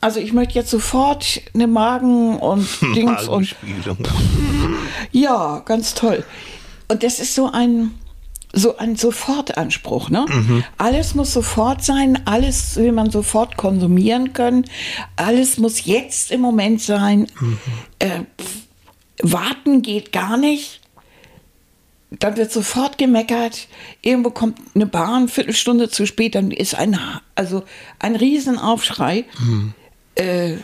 Also ich möchte jetzt sofort eine Magen- und Dings und ja, ganz toll. Und das ist so ein, so ein Sofortanspruch. Ne? Alles muss sofort sein, alles will man sofort konsumieren können, alles muss jetzt im Moment sein. Äh, pf, warten geht gar nicht. Dann wird sofort gemeckert. Irgendwo kommt eine Bahn, Viertelstunde zu spät, dann ist ein, also ein Riesenaufschrei. Äh,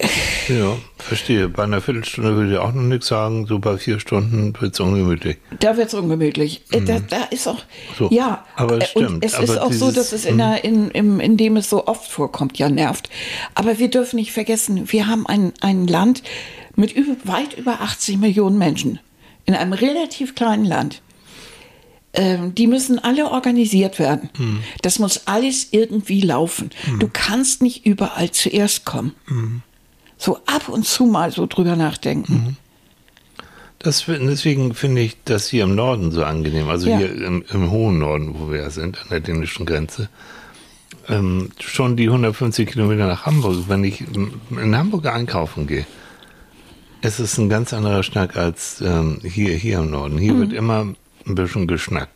Ja, verstehe. Bei einer Viertelstunde würde ich auch noch nichts sagen. So bei vier Stunden wird es ungemütlich. Da wird es ungemütlich. Äh, Da, da ist auch, Mhm. So, ja, aber es äh, und stimmt, es aber ist auch so, dieses- dass es in, der, in, im, in dem es so oft vorkommt, ja nervt. Aber wir dürfen nicht vergessen, wir haben ein, ein Land mit über, weit über 80 Millionen Menschen. In einem relativ kleinen Land. Ähm, die müssen alle organisiert werden. Mhm. Das muss alles irgendwie laufen. Du kannst nicht überall zuerst kommen. Mhm. So ab und zu mal so drüber nachdenken. Das, deswegen finde ich das hier im Norden so angenehm. Also Ja. hier im, im hohen Norden, wo wir ja sind, an der dänischen Grenze. Ähm, schon die 150 Kilometer nach Hamburg. Wenn ich in Hamburg einkaufen gehe, es ist ein ganz anderer Schnack als ähm, hier, hier im Norden. Hier wird immer ein bisschen geschnackt.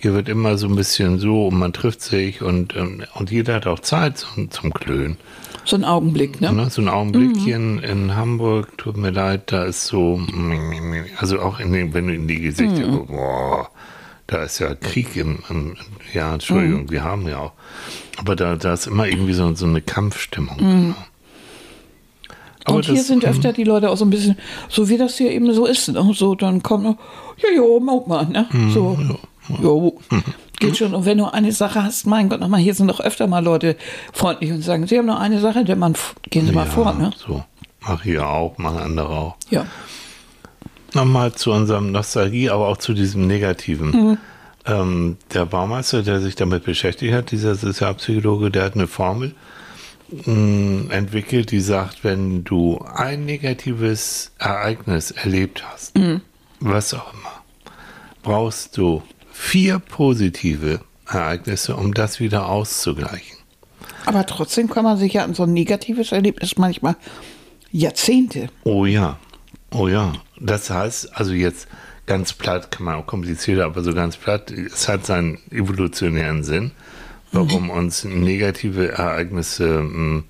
Hier wird immer so ein bisschen so und man trifft sich und, ähm, und jeder hat auch Zeit zum, zum Klönen. So ein Augenblick, ne? Ne, so ein Augenblick hier in, in Hamburg, tut mir leid, da ist so, also auch in den, wenn du in die Gesichter guckst, boah, da ist ja Krieg im, im ja, Entschuldigung, wir haben ja auch, aber da, da ist immer irgendwie so, so eine Kampfstimmung. Aber und hier das- sind öfter die Leute auch so ein bisschen, so wie das hier eben so ist. Ne? So, dann kommt noch, ja, jo, mag mal, ne? So, jo, geht schon. Und wenn du eine Sache hast, mein Gott, nochmal, hier sind doch öfter mal Leute freundlich und sagen, sie haben noch eine Sache, der Mann, gehen Sie mal ja, vor, ne? So, mach hier auch, machen andere auch. Ja. Nochmal zu unserem Nostalgie, aber auch zu diesem Negativen. Mhm. Ähm, der Baumeister, der sich damit beschäftigt hat, dieser Sozialpsychologe, der hat eine Formel mh, entwickelt, die sagt, wenn du ein negatives Ereignis erlebt hast, Mhm. was auch immer, brauchst du vier positive Ereignisse, um das wieder auszugleichen. Aber trotzdem kann man sich ja an so ein negatives Erlebnis manchmal Jahrzehnte. Oh ja, oh ja. Das heißt, also jetzt ganz platt, kann man auch komplizierter, aber so ganz platt, es hat seinen evolutionären Sinn, warum uns negative Ereignisse mh,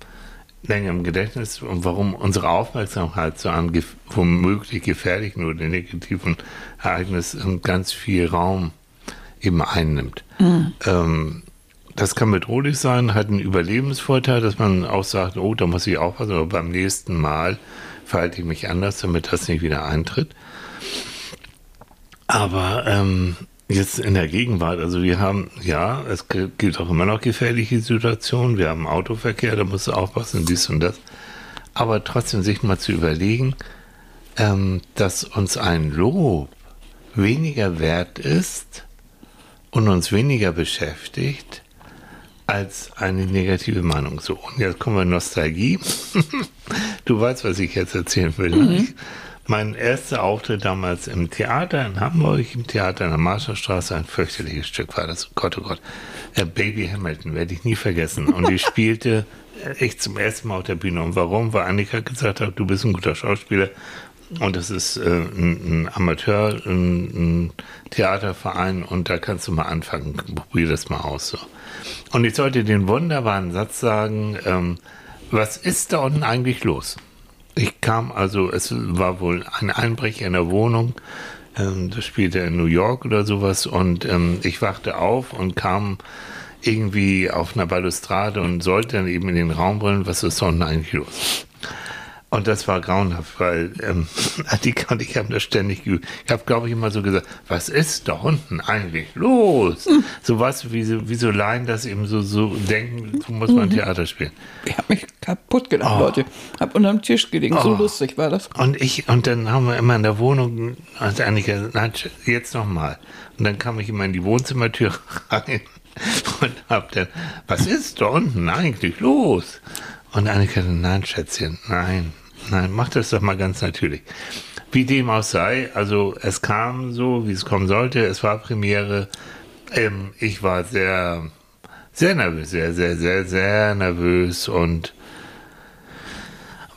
länger im Gedächtnis und warum unsere Aufmerksamkeit so an gef womöglich gefährlichen oder negativen Ereignissen ganz viel Raum eben einnimmt. Ähm, das kann bedrohlich sein, hat einen Überlebensvorteil, dass man auch sagt, oh, da muss ich aufpassen, aber beim nächsten Mal verhalte ich mich anders, damit das nicht wieder eintritt. Aber ähm, jetzt in der Gegenwart, also wir haben, ja, es gi- gibt auch immer noch gefährliche Situationen, wir haben Autoverkehr, da musst du aufpassen, dies und das. Aber trotzdem sich mal zu überlegen, ähm, dass uns ein Lob weniger wert ist und uns weniger beschäftigt als eine negative Meinung. So, und jetzt kommen wir Nostalgie. du weißt, was ich jetzt erzählen will. Ne? Ich, mein erster Auftritt damals im Theater in Hamburg, im Theater in der Marschallstraße, ein fürchterliches Stück war das. Gott, oh Gott. Äh, Baby Hamilton werde ich nie vergessen. Und ich spielte echt zum ersten Mal auf der Bühne. Und warum? Weil Annika gesagt hat, du bist ein guter Schauspieler. Und das ist äh, ein, ein Amateur, ein, ein Theaterverein und da kannst du mal anfangen. Probier das mal aus. So. Und ich sollte den wunderbaren Satz sagen, ähm, was ist da unten eigentlich los? Ich kam also, es war wohl ein Einbrecher in der Wohnung. Ähm, das spielte in New York oder sowas. Und ähm, ich wachte auf und kam irgendwie auf einer Balustrade und sollte dann eben in den Raum brüllen, was ist da unten eigentlich los? Und das war grauenhaft, weil ähm, Annika und ich haben das ständig geübt. Ich habe, glaube ich, immer so gesagt, was ist da unten eigentlich los? Mhm. So was, wie so, wie so Laien das eben so, so denken, so muss man mhm. Theater spielen. Ich habe mich kaputt gedacht, oh. Leute. Hab unter dem Tisch gelegen, oh. so lustig war das. Und ich, und dann haben wir immer in der Wohnung, also Annika, nein, jetzt nochmal. Und dann kam ich immer in die Wohnzimmertür rein und hab dann, was ist da unten eigentlich los? Und Annika, nein, Schätzchen, nein, nein, mach das doch mal ganz natürlich. Wie dem auch sei, also es kam so, wie es kommen sollte, es war Premiere. Ähm, ich war sehr, sehr nervös, sehr, sehr, sehr, sehr nervös und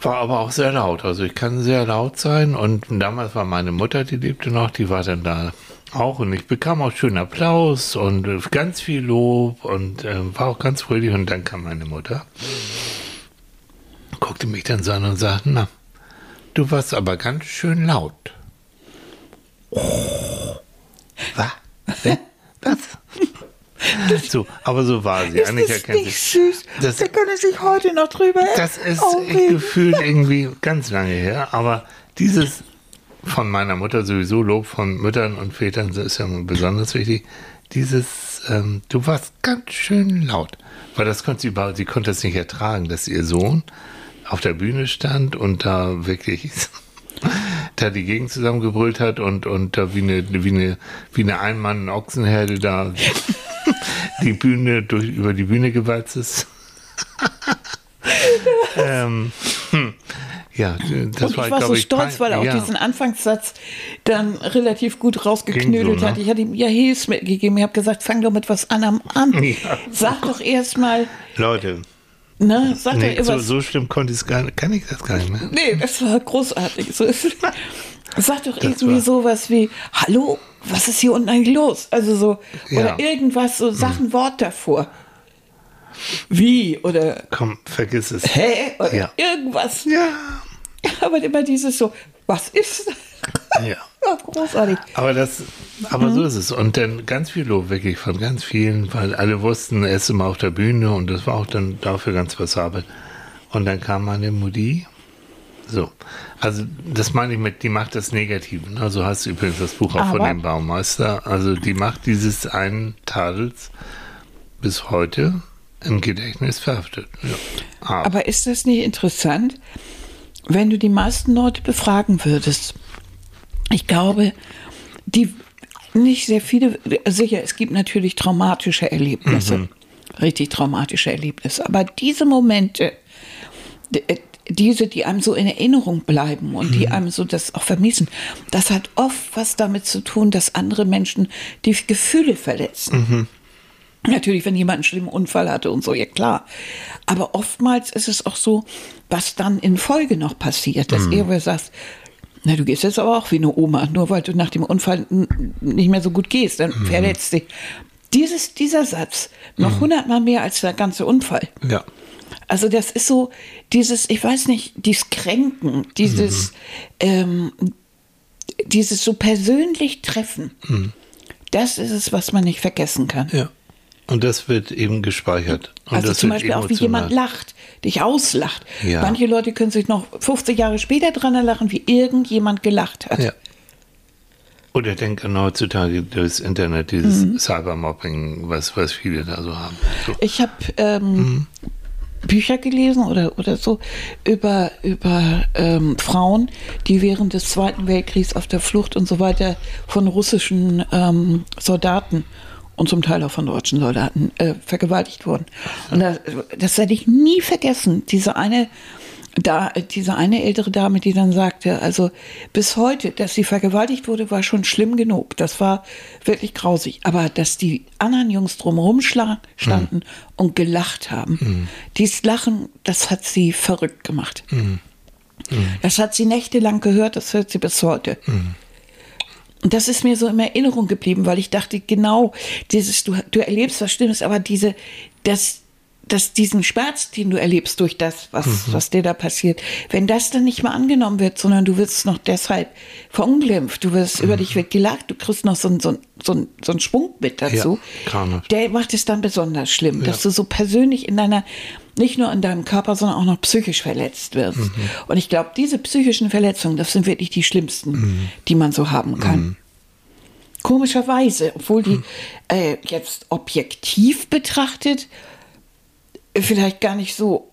war aber auch sehr laut. Also ich kann sehr laut sein und damals war meine Mutter, die lebte noch, die war dann da auch und ich bekam auch schönen Applaus und ganz viel Lob und äh, war auch ganz fröhlich und dann kam meine Mutter guckte mich dann so an und sagte, na, du warst aber ganz schön laut. Oh, was? Was? so, aber so war sie. Ist Annika das kennt nicht sich. süß? Das, da können sich heute noch drüber Das ist gefühlt irgendwie ganz lange her, aber dieses von meiner Mutter sowieso Lob von Müttern und Vätern ist ja besonders wichtig. Dieses, ähm, du warst ganz schön laut, weil das konnte sie überhaupt, sie konnte es nicht ertragen, dass ihr Sohn auf der Bühne stand und da wirklich da die Gegend zusammengebrüllt hat und, und da wie eine, wie eine, wie eine Ein-Mann-Ochsenherde da die Bühne durch, über die Bühne gewalzt ähm, hm. Ja, das und war, ich war so ich, stolz, weil er auch ja. diesen Anfangssatz dann relativ gut rausgeknödelt so, ne? hat. Ich hatte ihm ja Hilfs mitgegeben. Ich habe gesagt, fang doch mit was anderem an. Ja. Sag doch erst mal. Leute, Ne? Sag nee, so, so schlimm konnte ich gar, kann ich das gar nicht mehr. Nee, das war großartig. So, sag doch das irgendwie war. sowas wie, hallo, was ist hier unten eigentlich los? Also so, oder ja. irgendwas, so sag ein Wort davor. Wie? Oder. Komm, vergiss es. Hä? Oder ja. irgendwas. Ja. Aber immer dieses so, was ist das? Ja. ja. großartig. Aber das, aber mhm. so ist es. Und dann ganz viel Lob wirklich von ganz vielen, weil alle wussten, er ist immer auf der Bühne und das war auch dann dafür ganz passabel. Und dann kam meine Mutti. So. Also, das meine ich mit, die macht das Negativen. Also hast du übrigens das Buch auch aber. von dem Baumeister. Also, die macht dieses einen Tadels bis heute im Gedächtnis verhaftet. Ja. Aber. aber ist das nicht interessant, wenn du die meisten Leute befragen würdest? Ich glaube, die nicht sehr viele, sicher, es gibt natürlich traumatische Erlebnisse, mhm. richtig traumatische Erlebnisse, aber diese Momente, äh, diese, die einem so in Erinnerung bleiben und die mhm. einem so das auch vermissen, das hat oft was damit zu tun, dass andere Menschen die Gefühle verletzen. Mhm. Natürlich, wenn jemand einen schlimmen Unfall hatte und so, ja klar. Aber oftmals ist es auch so, was dann in Folge noch passiert, dass mhm. ihr sagt, na, du gehst jetzt aber auch wie eine Oma, nur weil du nach dem Unfall nicht mehr so gut gehst, dann mhm. verletzt dich. Dieses, dieser Satz, noch mhm. hundertmal mehr als der ganze Unfall. Ja. Also das ist so dieses, ich weiß nicht, dieses Kränken, dieses, mhm. ähm, dieses so persönlich Treffen. Mhm. Das ist es, was man nicht vergessen kann. Ja. Und das wird eben gespeichert. Und also zum Beispiel auch, wie jemand lacht, dich auslacht. Ja. Manche Leute können sich noch 50 Jahre später dran erlachen, wie irgendjemand gelacht hat. Ja. Oder denken heutzutage das Internet, dieses mhm. Cybermobbing, was, was viele da so haben. So. Ich habe ähm, mhm. Bücher gelesen oder, oder so über, über ähm, Frauen, die während des Zweiten Weltkriegs auf der Flucht und so weiter von russischen ähm, Soldaten und zum Teil auch von deutschen Soldaten äh, vergewaltigt wurden. Und das, das werde ich nie vergessen. Diese eine, da, diese eine ältere Dame, die dann sagte, also bis heute, dass sie vergewaltigt wurde, war schon schlimm genug. Das war wirklich grausig. Aber dass die anderen Jungs drumherum standen mhm. und gelacht haben, mhm. dieses Lachen, das hat sie verrückt gemacht. Mhm. Das hat sie nächtelang gehört, das hört sie bis heute. Mhm. Und das ist mir so in Erinnerung geblieben, weil ich dachte, genau, dieses, du, du erlebst was Schlimmes, aber diese, das, dass diesen Schmerz, den du erlebst durch das, was, was dir da passiert, wenn das dann nicht mehr angenommen wird, sondern du wirst noch deshalb verunglimpft, du wirst, über dich wird gelacht, du kriegst noch so einen so, ein- so, ein- so einen Schwung mit dazu, Ja, der macht es dann besonders schlimm, dass du so persönlich in deiner, nicht nur in deinem Körper, sondern auch noch psychisch verletzt wirst. Und ich glaube, diese psychischen Verletzungen, das sind wirklich die schlimmsten, die man so haben kann. Komischerweise, obwohl die äh, jetzt objektiv betrachtet vielleicht gar nicht so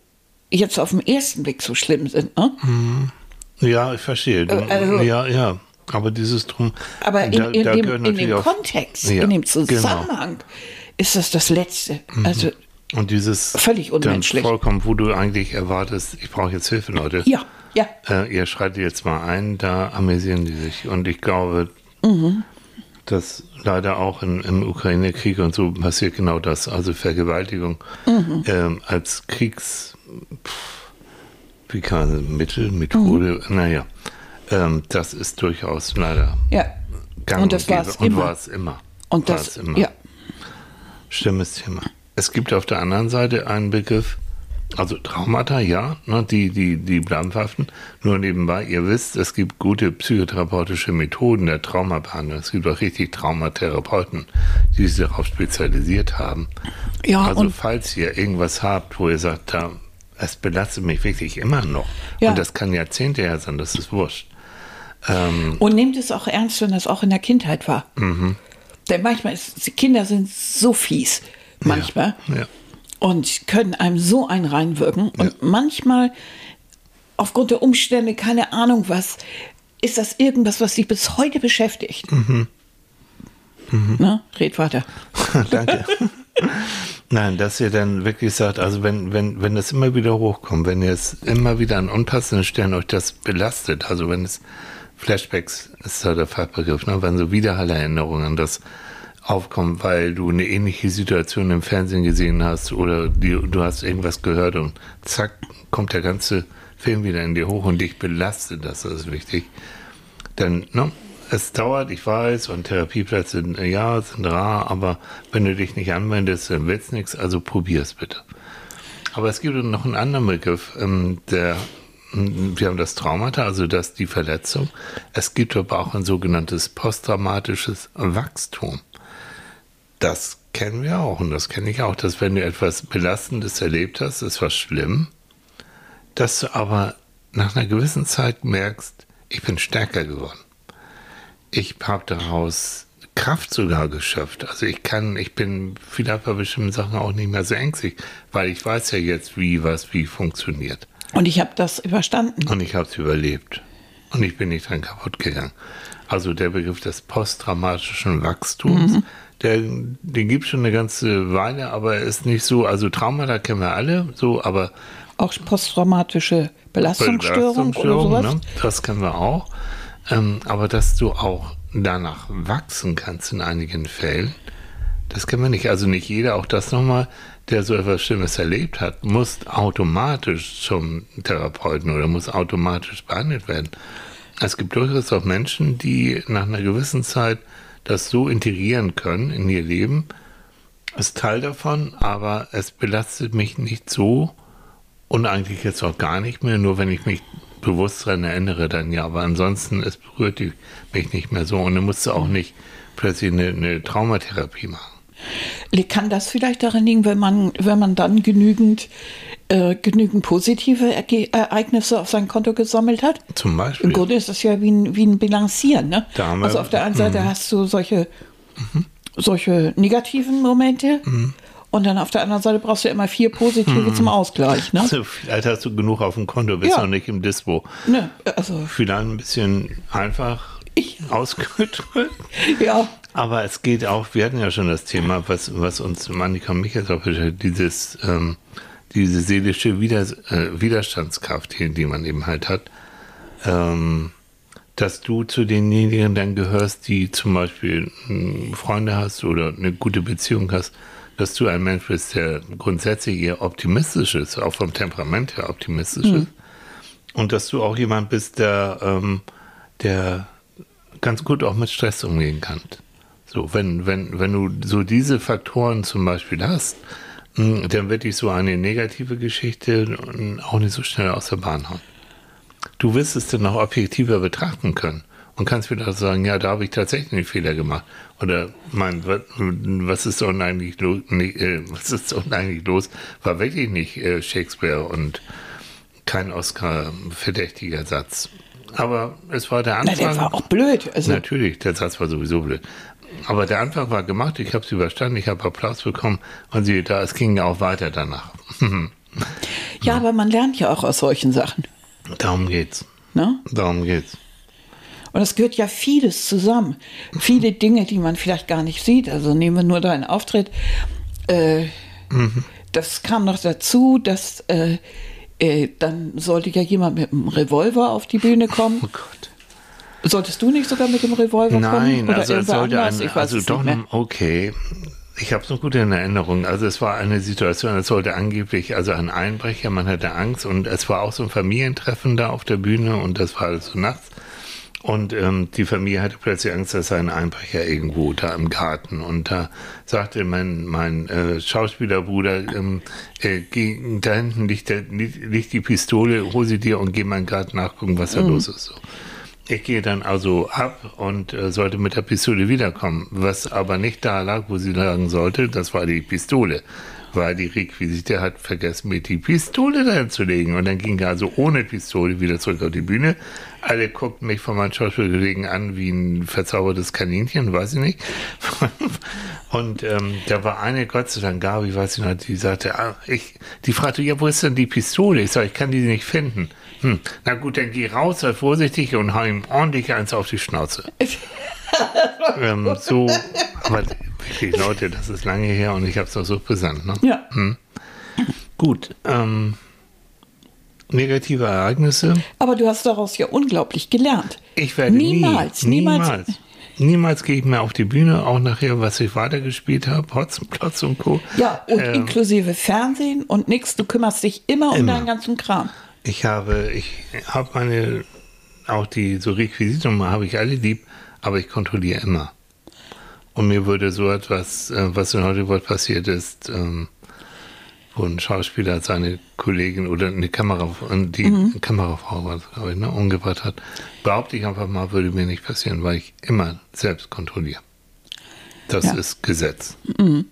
jetzt auf den ersten Blick so schlimm sind. Ne? Ja, ich verstehe. Äh, also- ja, ja. Aber dieses drum. Aber in, da- in, da dem, gehört in dem Kontext, Ja, in dem genau. Zusammenhang ist das das Letzte. Also Und dieses Völlig dann unmenschlich. vollkommen, wo du eigentlich erwartest, ich brauche jetzt Hilfe, Leute. ja, ja, Äh, ihr schreitet jetzt mal ein, da amüsieren die sich. Und ich glaube, Mhm. dass leider auch in, im Ukraine-Krieg und so passiert genau das. Also Vergewaltigung Mhm. ähm, als Kriegs... pff, Wie kann Mittel, Methode, Mhm. naja. Ähm, das ist durchaus leider ja. gang Und das Und immer. war es immer. Und War das, es immer. ja, Schlimmes Thema. Es gibt auf der anderen Seite einen Begriff, also Traumata, ja, ne, die, die, die bleiben verhaften. Nur nebenbei, ihr wisst, es gibt gute psychotherapeutische Methoden der Traumabehandlung. Es gibt auch richtig Traumatherapeuten, die sich darauf spezialisiert haben. ja also und falls ihr irgendwas habt, wo ihr sagt, da, es belastet mich wirklich immer noch. Ja. Und das kann Jahrzehnte her sein, das ist wurscht. Ähm, Und nehmt es auch ernst, wenn das auch in der Kindheit war. Mhm. Denn manchmal ist, die Kinder sind so fies, manchmal. ja. Und können einem so einen reinwirken. Und manchmal, aufgrund der Umstände, keine Ahnung was, ist das irgendwas, was dich bis heute beschäftigt. Mhm. Na, red weiter. Danke. Nein, dass ihr dann wirklich sagt, also wenn, wenn, wenn das immer wieder hochkommt, wenn ihr es immer wieder an unpassenden Stellen euch das belastet, also wenn es Flashbacks ist da der Fachbegriff, ne, wenn so Widerhallerinnerungen an das aufkommen, weil du eine ähnliche Situation im Fernsehen gesehen hast oder die, du hast irgendwas gehört und zack, kommt der ganze Film wieder in dir hoch und dich belastet, das ist wichtig. Denn, ne, es dauert, ich weiß, und Therapieplätze sind, ja, sind rar, aber wenn du dich nicht anwendest, dann wird's nichts, also probier's bitte. Aber es gibt noch einen anderen Begriff, ähm, der, wir haben das Traumata, also das die Verletzung. Es gibt aber auch ein sogenanntes posttraumatisches Wachstum. Das kennen wir auch und das kenne ich auch, dass wenn du etwas Belastendes erlebt hast, ist was schlimm, dass du aber nach einer gewissen Zeit merkst, ich bin stärker geworden. Ich habe daraus Kraft sogar geschöpft. Also ich kann, ich bin vielleicht bei bestimmten Sachen auch nicht mehr so ängstlich, weil ich weiß ja jetzt, wie was wie funktioniert. Und ich habe das überstanden. Und ich habe es überlebt. Und ich bin nicht dran kaputt gegangen. Also der Begriff des posttraumatischen Wachstums, der, den gibt schon eine ganze Weile, aber er ist nicht so, also Traumata kennen wir alle, so, aber Auch posttraumatische Belastungsstörung, oder sowas. ne? Das kennen wir auch. Ähm, aber dass du auch danach wachsen kannst in einigen Fällen, das kennen wir nicht. Also nicht jeder, auch das nochmal, der so etwas Schlimmes erlebt hat, muss automatisch zum Therapeuten oder muss automatisch behandelt werden. Es gibt durchaus auch Menschen, die nach einer gewissen Zeit das so integrieren können in ihr Leben, ist Teil davon, aber es belastet mich nicht so und eigentlich jetzt auch gar nicht mehr, nur wenn ich mich bewusst daran erinnere, dann ja, aber ansonsten, es berührt mich nicht mehr so und dann musst du auch nicht plötzlich eine, eine Traumatherapie machen. Kann das vielleicht daran liegen, wenn man, wenn man dann genügend, äh, genügend positive Erge Ereignisse auf sein Konto gesammelt hat? Zum Beispiel. Im Grunde ist das ja wie ein, wie ein Bilanzieren. Ne? Da haben wir- also auf der einen Seite hast du solche, solche negativen Momente und dann auf der anderen Seite brauchst du immer vier positive zum Ausgleich. Ne? Also, vielleicht hast du genug auf dem Konto, bist Ja. noch nicht im Dispo. Ne? Also, Vielleicht ein bisschen einfach Ich- ausgedrückt. ja, Aber es geht auch, wir hatten ja schon das Thema, was, was uns Monika und mich jetzt auch beschäftigt, dieses, ähm, diese seelische Wider, äh, Widerstandskraft, die, die man eben halt hat, ähm, dass du zu denjenigen dann gehörst, die zum Beispiel ähm, Freunde hast oder eine gute Beziehung hast, dass du ein Mensch bist, der grundsätzlich eher optimistisch ist, auch vom Temperament her optimistisch ist. Und dass du auch jemand bist, der, ähm, der ganz gut auch mit Stress umgehen kann. So, wenn, wenn, wenn du so diese Faktoren zum Beispiel hast, dann wird dich so eine negative Geschichte auch nicht so schnell aus der Bahn hauen. Du wirst es dann auch objektiver betrachten können und kannst wieder sagen, ja, da habe ich tatsächlich einen Fehler gemacht. Oder mein, was ist doch eigentlich los? Äh, was ist doch eigentlich los? War wirklich nicht äh, Shakespeare und kein Oscar-verdächtiger Satz. Aber es war der Anfang. Na, der war auch blöd. Also Natürlich, der Satz war sowieso blöd. Aber der Anfang war gemacht, ich habe es überstanden, ich habe Applaus bekommen und sie, da, es ging ja auch weiter danach. ja, aber man lernt ja auch aus solchen Sachen. Darum geht's. Ne? Darum geht's. Und es gehört ja vieles zusammen. Viele Dinge, die man vielleicht gar nicht sieht. Also nehmen wir nur deinen Auftritt. Äh, mhm. Das kam noch dazu, dass äh, äh, dann sollte ja jemand mit einem Revolver auf die Bühne kommen. Oh Gott. Solltest du nicht sogar mit dem Revolver Nein, kommen? Nein, also es sollte anders? ein, also doch, okay. Ich habe es noch gut in Erinnerung. Also es war eine Situation, es sollte angeblich, also ein Einbrecher, man hatte Angst und es war auch so ein Familientreffen da auf der Bühne und das war alles so nachts. Und ähm, die Familie hatte plötzlich Angst, dass ein Einbrecher irgendwo da im Garten. Und da sagte mein, mein äh, Schauspielerbruder, ähm, äh, geh, da hinten liegt, der, liegt die Pistole, hol sie dir und geh mal in den Garten nachgucken, was da mhm. los ist. So. Ich gehe dann also ab und äh, sollte mit der Pistole wiederkommen. Was aber nicht da lag, wo sie lagen sollte, das war die Pistole weil die Requisite hat vergessen, mir die Pistole dahin zu legen. Und dann ging er also ohne Pistole wieder zurück auf die Bühne. Alle guckten mich von meinen Schauspielkollegen an wie ein verzaubertes Kaninchen, weiß ich nicht. Und ähm, da war eine, Gott sei Dank, Gabi, weiß ich noch, die sagte, ah, ich, die fragte, ja, wo ist denn die Pistole? Ich sage, ich kann die nicht finden. Hm, na gut, dann geh raus, sei vorsichtig und hau ihm ordentlich eins auf die Schnauze. ähm, so, aber wirklich, Leute, das ist lange her und ich habe es auch so besandt. Ne? Ja. Hm. Gut. Ähm, negative Ereignisse. Aber du hast daraus ja unglaublich gelernt. Ich werde niemals, nie, niemals, niemals, niemals gehe ich mehr auf die Bühne, auch nachher, was ich weitergespielt habe, Hotzenplotz und Co. Ja, und ähm, inklusive Fernsehen und nichts. Du kümmerst dich immer, immer um deinen ganzen Kram. Ich habe, ich habe meine, auch die so Requisiten habe ich alle lieb, aber ich kontrolliere immer. Und mir würde so etwas, äh, was in Hollywood passiert ist, ähm, wo ein Schauspieler seine Kollegin oder eine Kamera, die mhm. Kamerafrau war, glaube ich, ne, umgebracht hat, behaupte ich einfach mal, würde mir nicht passieren, weil ich immer selbst kontrolliere. Das ja. ist Gesetz. Mhm.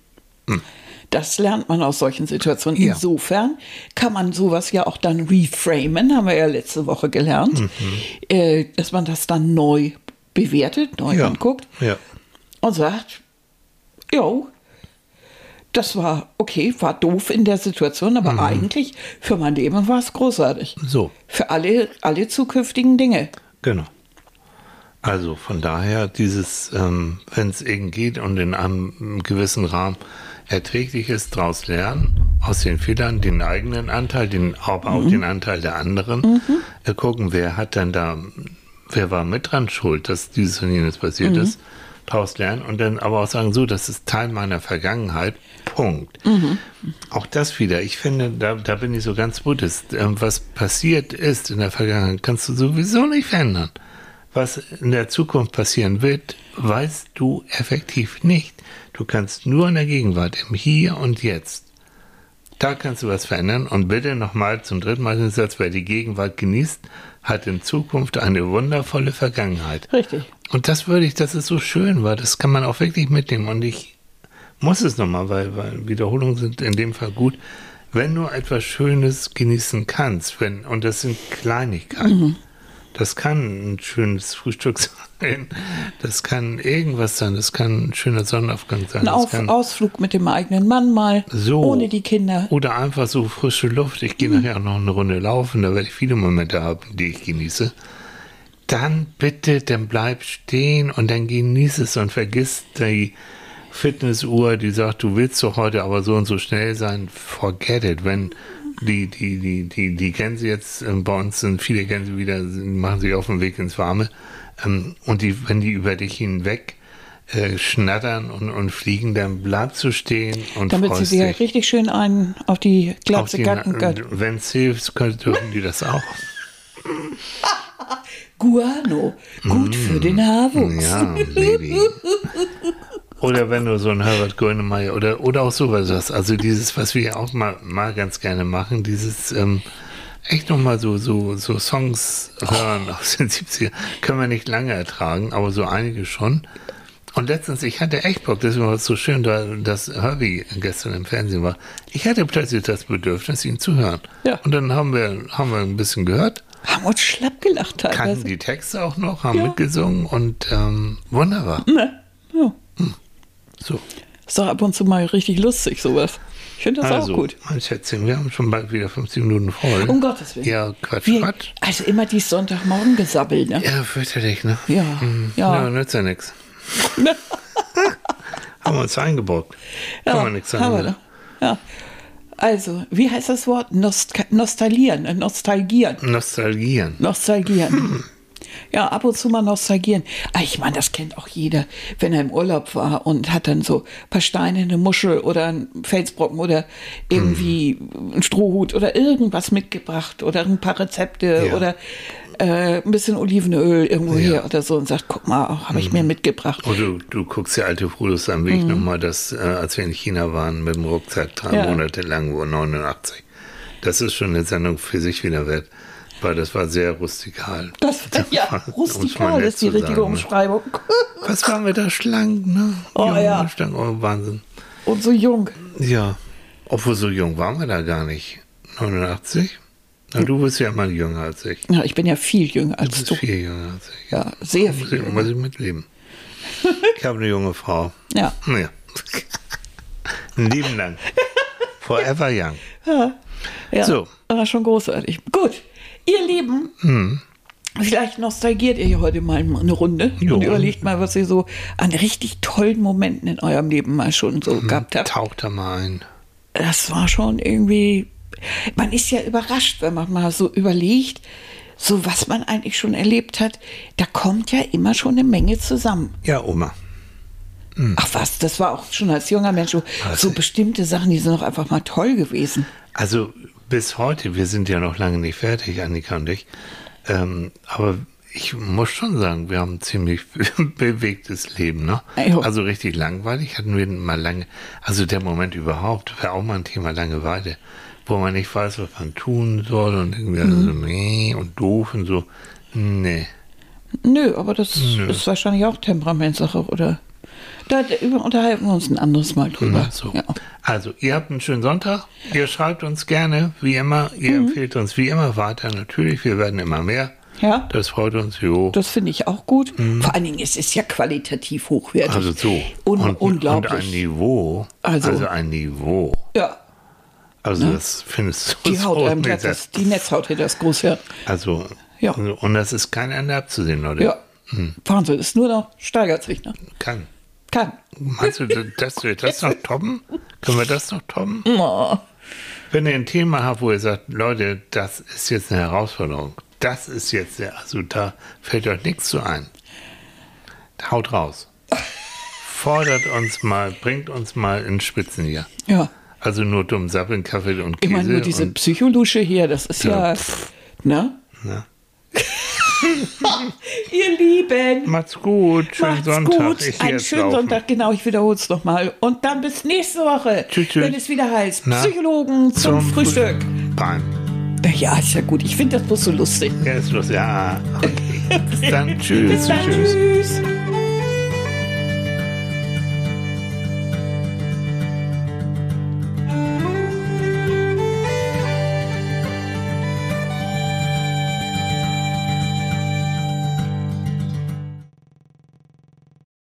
Mhm. Das lernt man aus solchen Situationen. Ja. Insofern kann man sowas ja auch dann reframen, haben wir ja letzte Woche gelernt, mhm. äh, dass man das dann neu bewertet, neu ja. anguckt ja. und sagt, jo, das war okay, war doof in der Situation, aber mhm. eigentlich für mein Leben war es großartig. So. Für alle, alle zukünftigen Dinge. Genau. Also von daher, dieses, ähm, wenn es eben geht und in einem gewissen Rahmen erträglich ist, daraus lernen, aus den Fehlern den eigenen Anteil, den, aber auch mhm. den Anteil der anderen, mhm. äh, gucken, wer hat denn da, wer war mit dran schuld, dass dieses und jenes passiert mhm. ist, daraus lernen und dann aber auch sagen, so, das ist Teil meiner Vergangenheit, Punkt. Mhm. Auch das wieder, ich finde, da, da bin ich so ganz buddhist, ähm, was passiert ist in der Vergangenheit, kannst du sowieso nicht verändern. Was in der Zukunft passieren wird, weißt du effektiv nicht. Du kannst nur in der Gegenwart, im Hier und Jetzt. Da kannst du was verändern und bitte nochmal zum dritten Mal den Satz, wer die Gegenwart genießt, hat in Zukunft eine wundervolle Vergangenheit. Richtig. Und das würde ich, das ist so schön, weil das kann man auch wirklich mitnehmen und ich muss es nochmal, weil, weil Wiederholungen sind in dem Fall gut. Wenn du etwas Schönes genießen kannst, wenn, und das sind Kleinigkeiten, mhm. Das kann ein schönes Frühstück sein. Das kann irgendwas sein. Das kann ein schöner Sonnenaufgang sein. Ein Auf Ausflug mit dem eigenen Mann mal. So. Ohne die Kinder. Oder einfach so frische Luft. Ich gehe mhm. nachher auch noch eine Runde laufen. Da werde ich viele Momente haben, die ich genieße. Dann bitte, dann bleib stehen und dann genieße es und vergiss die Fitnessuhr, die sagt, du willst doch heute aber so und so schnell sein. Forget it. Wenn die, die, die, die, die sie jetzt ähm, bei uns, sind viele sie wieder, machen sie auf den Weg ins Warme. Ähm, und die, wenn die über dich hinweg äh, schnattern und, und fliegen, dann bleibst du stehen und Damit sie dir richtig schön einen auf die Glatze gatten können. Wenn es hilft, dürfen die das auch. Guano, gut mm, für den Haarwuchs. Ja, Baby. Oder wenn du so ein Herbert Grönemeyer oder, oder auch sowas hast. Also dieses, was wir auch mal, mal ganz gerne machen, dieses ähm, echt nochmal so, so, so Songs hören oh. aus den 70ern. Können wir nicht lange ertragen, aber so einige schon. Und letztens, ich hatte echt Bock, das war so schön, dass Herbie gestern im Fernsehen war. Ich hatte plötzlich das Bedürfnis, ihn zu hören. Ja. Und dann haben wir, haben wir ein bisschen gehört. Haben uns schlapp gelacht teilweise. Kannten die Texte auch noch, haben ja. mitgesungen und ähm, wunderbar. Ne? Ja. So. Ist doch ab und zu mal richtig lustig, sowas. Ich finde das also, auch gut. Mein Schätzchen, wir haben schon bald wieder 50 Minuten voll. Um Gottes Willen. Ja, Quatsch, wir, Quatsch. Also immer die Sonntagmorgen gesabbelt, ne? Ja, fürchterlich, ne? Ja. Hm. Ja, ja nützt ja nichts. haben wir uns eingebrockt. Ja, Kann man nichts sagen. Haben wir ne? Ja. Also, wie heißt das Wort? Nost nostalgieren, äh, nostalgieren. Nostalgieren. Nostalgieren. Hm. Ja, ab und zu mal nostalgieren. Ah, ich meine, das kennt auch jeder, wenn er im Urlaub war und hat dann so ein paar Steine, eine Muschel oder ein Felsbrocken oder irgendwie hm. ein Strohhut oder irgendwas mitgebracht oder ein paar Rezepte ja. oder äh, ein bisschen Olivenöl irgendwo ja. her oder so und sagt, guck mal, habe ich mhm. mir mitgebracht. Oder du, du guckst ja alte Fotos am Weg mhm. nochmal, dass, äh, als wir in China waren mit dem Rucksack drei ja. Monate lang, wo 89. Das ist schon eine Sendung für sich wieder wert. Weil das war sehr rustikal. Das, ja, rustikal ist die richtige sagen? Umschreibung. Was waren wir da schlank, ne? Oh jung, ja. Schlank, oh, Wahnsinn. Und so jung. Ja, obwohl so jung waren wir da gar nicht. 89? Na, du bist ja mal jünger als ich. Ja, ich bin ja viel jünger als du. Bist du. viel jünger als ich. Ja, sehr muss viel. Ich, muss ich mitleben. ich habe eine junge Frau. Ja. ja. Ein Leben lang. Forever young. Ja. ja. So. War schon großartig. Gut, ihr Lieben. Hm. Vielleicht nostalgiert ihr hier heute mal eine Runde jo. und überlegt mal, was ihr so an richtig tollen Momenten in eurem Leben mal schon so hm, gehabt habt. Taucht da mal ein. Das war schon irgendwie man ist ja überrascht, wenn man mal so überlegt, so was man eigentlich schon erlebt hat. Da kommt ja immer schon eine Menge zusammen. Ja, Oma. Mhm. Ach was, das war auch schon als junger Mensch so, also, so bestimmte Sachen, die sind doch einfach mal toll gewesen. Also bis heute, wir sind ja noch lange nicht fertig, Annika und ich. Ähm, aber ich muss schon sagen, wir haben ein ziemlich bewegtes Leben. Ne? Also richtig langweilig hatten wir mal lange. Also der Moment überhaupt wäre auch mal ein Thema Langeweile wo man nicht weiß, was man tun soll und irgendwie mhm. so, nee, und doof und so. Nee. Nö, aber das Nö. ist wahrscheinlich auch Temperamentsache, oder? Da unterhalten wir uns ein anderes Mal drüber. So. ja. Also, ihr habt einen schönen Sonntag. Ihr schreibt uns gerne, wie immer. Ihr mhm. empfehlt uns wie immer weiter. Natürlich, wir werden immer mehr. Ja. Das freut uns, jo. Das finde ich auch gut. Mhm. Vor allen Dingen, es ist ja qualitativ hochwertig. Also so. Un und, unglaublich. Und ein Niveau. Also, also ein Niveau. Ja. Also ne? das findest du die Haut so einem das, Die Netzhaut hätte das groß, ja. Also, ja. und das ist kein Ende abzusehen, oder? Ja. Hm. Wahnsinn, ist nur noch, steigert sich, ne? Kann. Kann. Meinst du, dass wir das noch toppen? Können wir das noch toppen? Oh. Wenn ihr ein Thema habt, wo ihr sagt, Leute, das ist jetzt eine Herausforderung, das ist jetzt, also da fällt euch nichts zu ein. Haut raus. Fordert uns mal, bringt uns mal in Spitzen hier. Ja. Also nur dumm Sappeln, Kaffee und Käse. Immer nur diese Psycholusche hier, das ist ja, ja ne? Na? Ihr Lieben. Macht's gut. Schönen Macht's Sonntag. Gut. Ich Einen schönen laufen. Sonntag, genau, ich wiederhole es nochmal. Und dann bis nächste Woche, tschüss, tschüss. wenn es wieder heißt, Na? Psychologen zum, zum Frühstück. Beim. Ja, ist ja gut. Ich finde das bloß so lustig. Ja, ist lustig. Ja, okay. bis dann. Tschüss. Bis dann. tschüss. tschüss.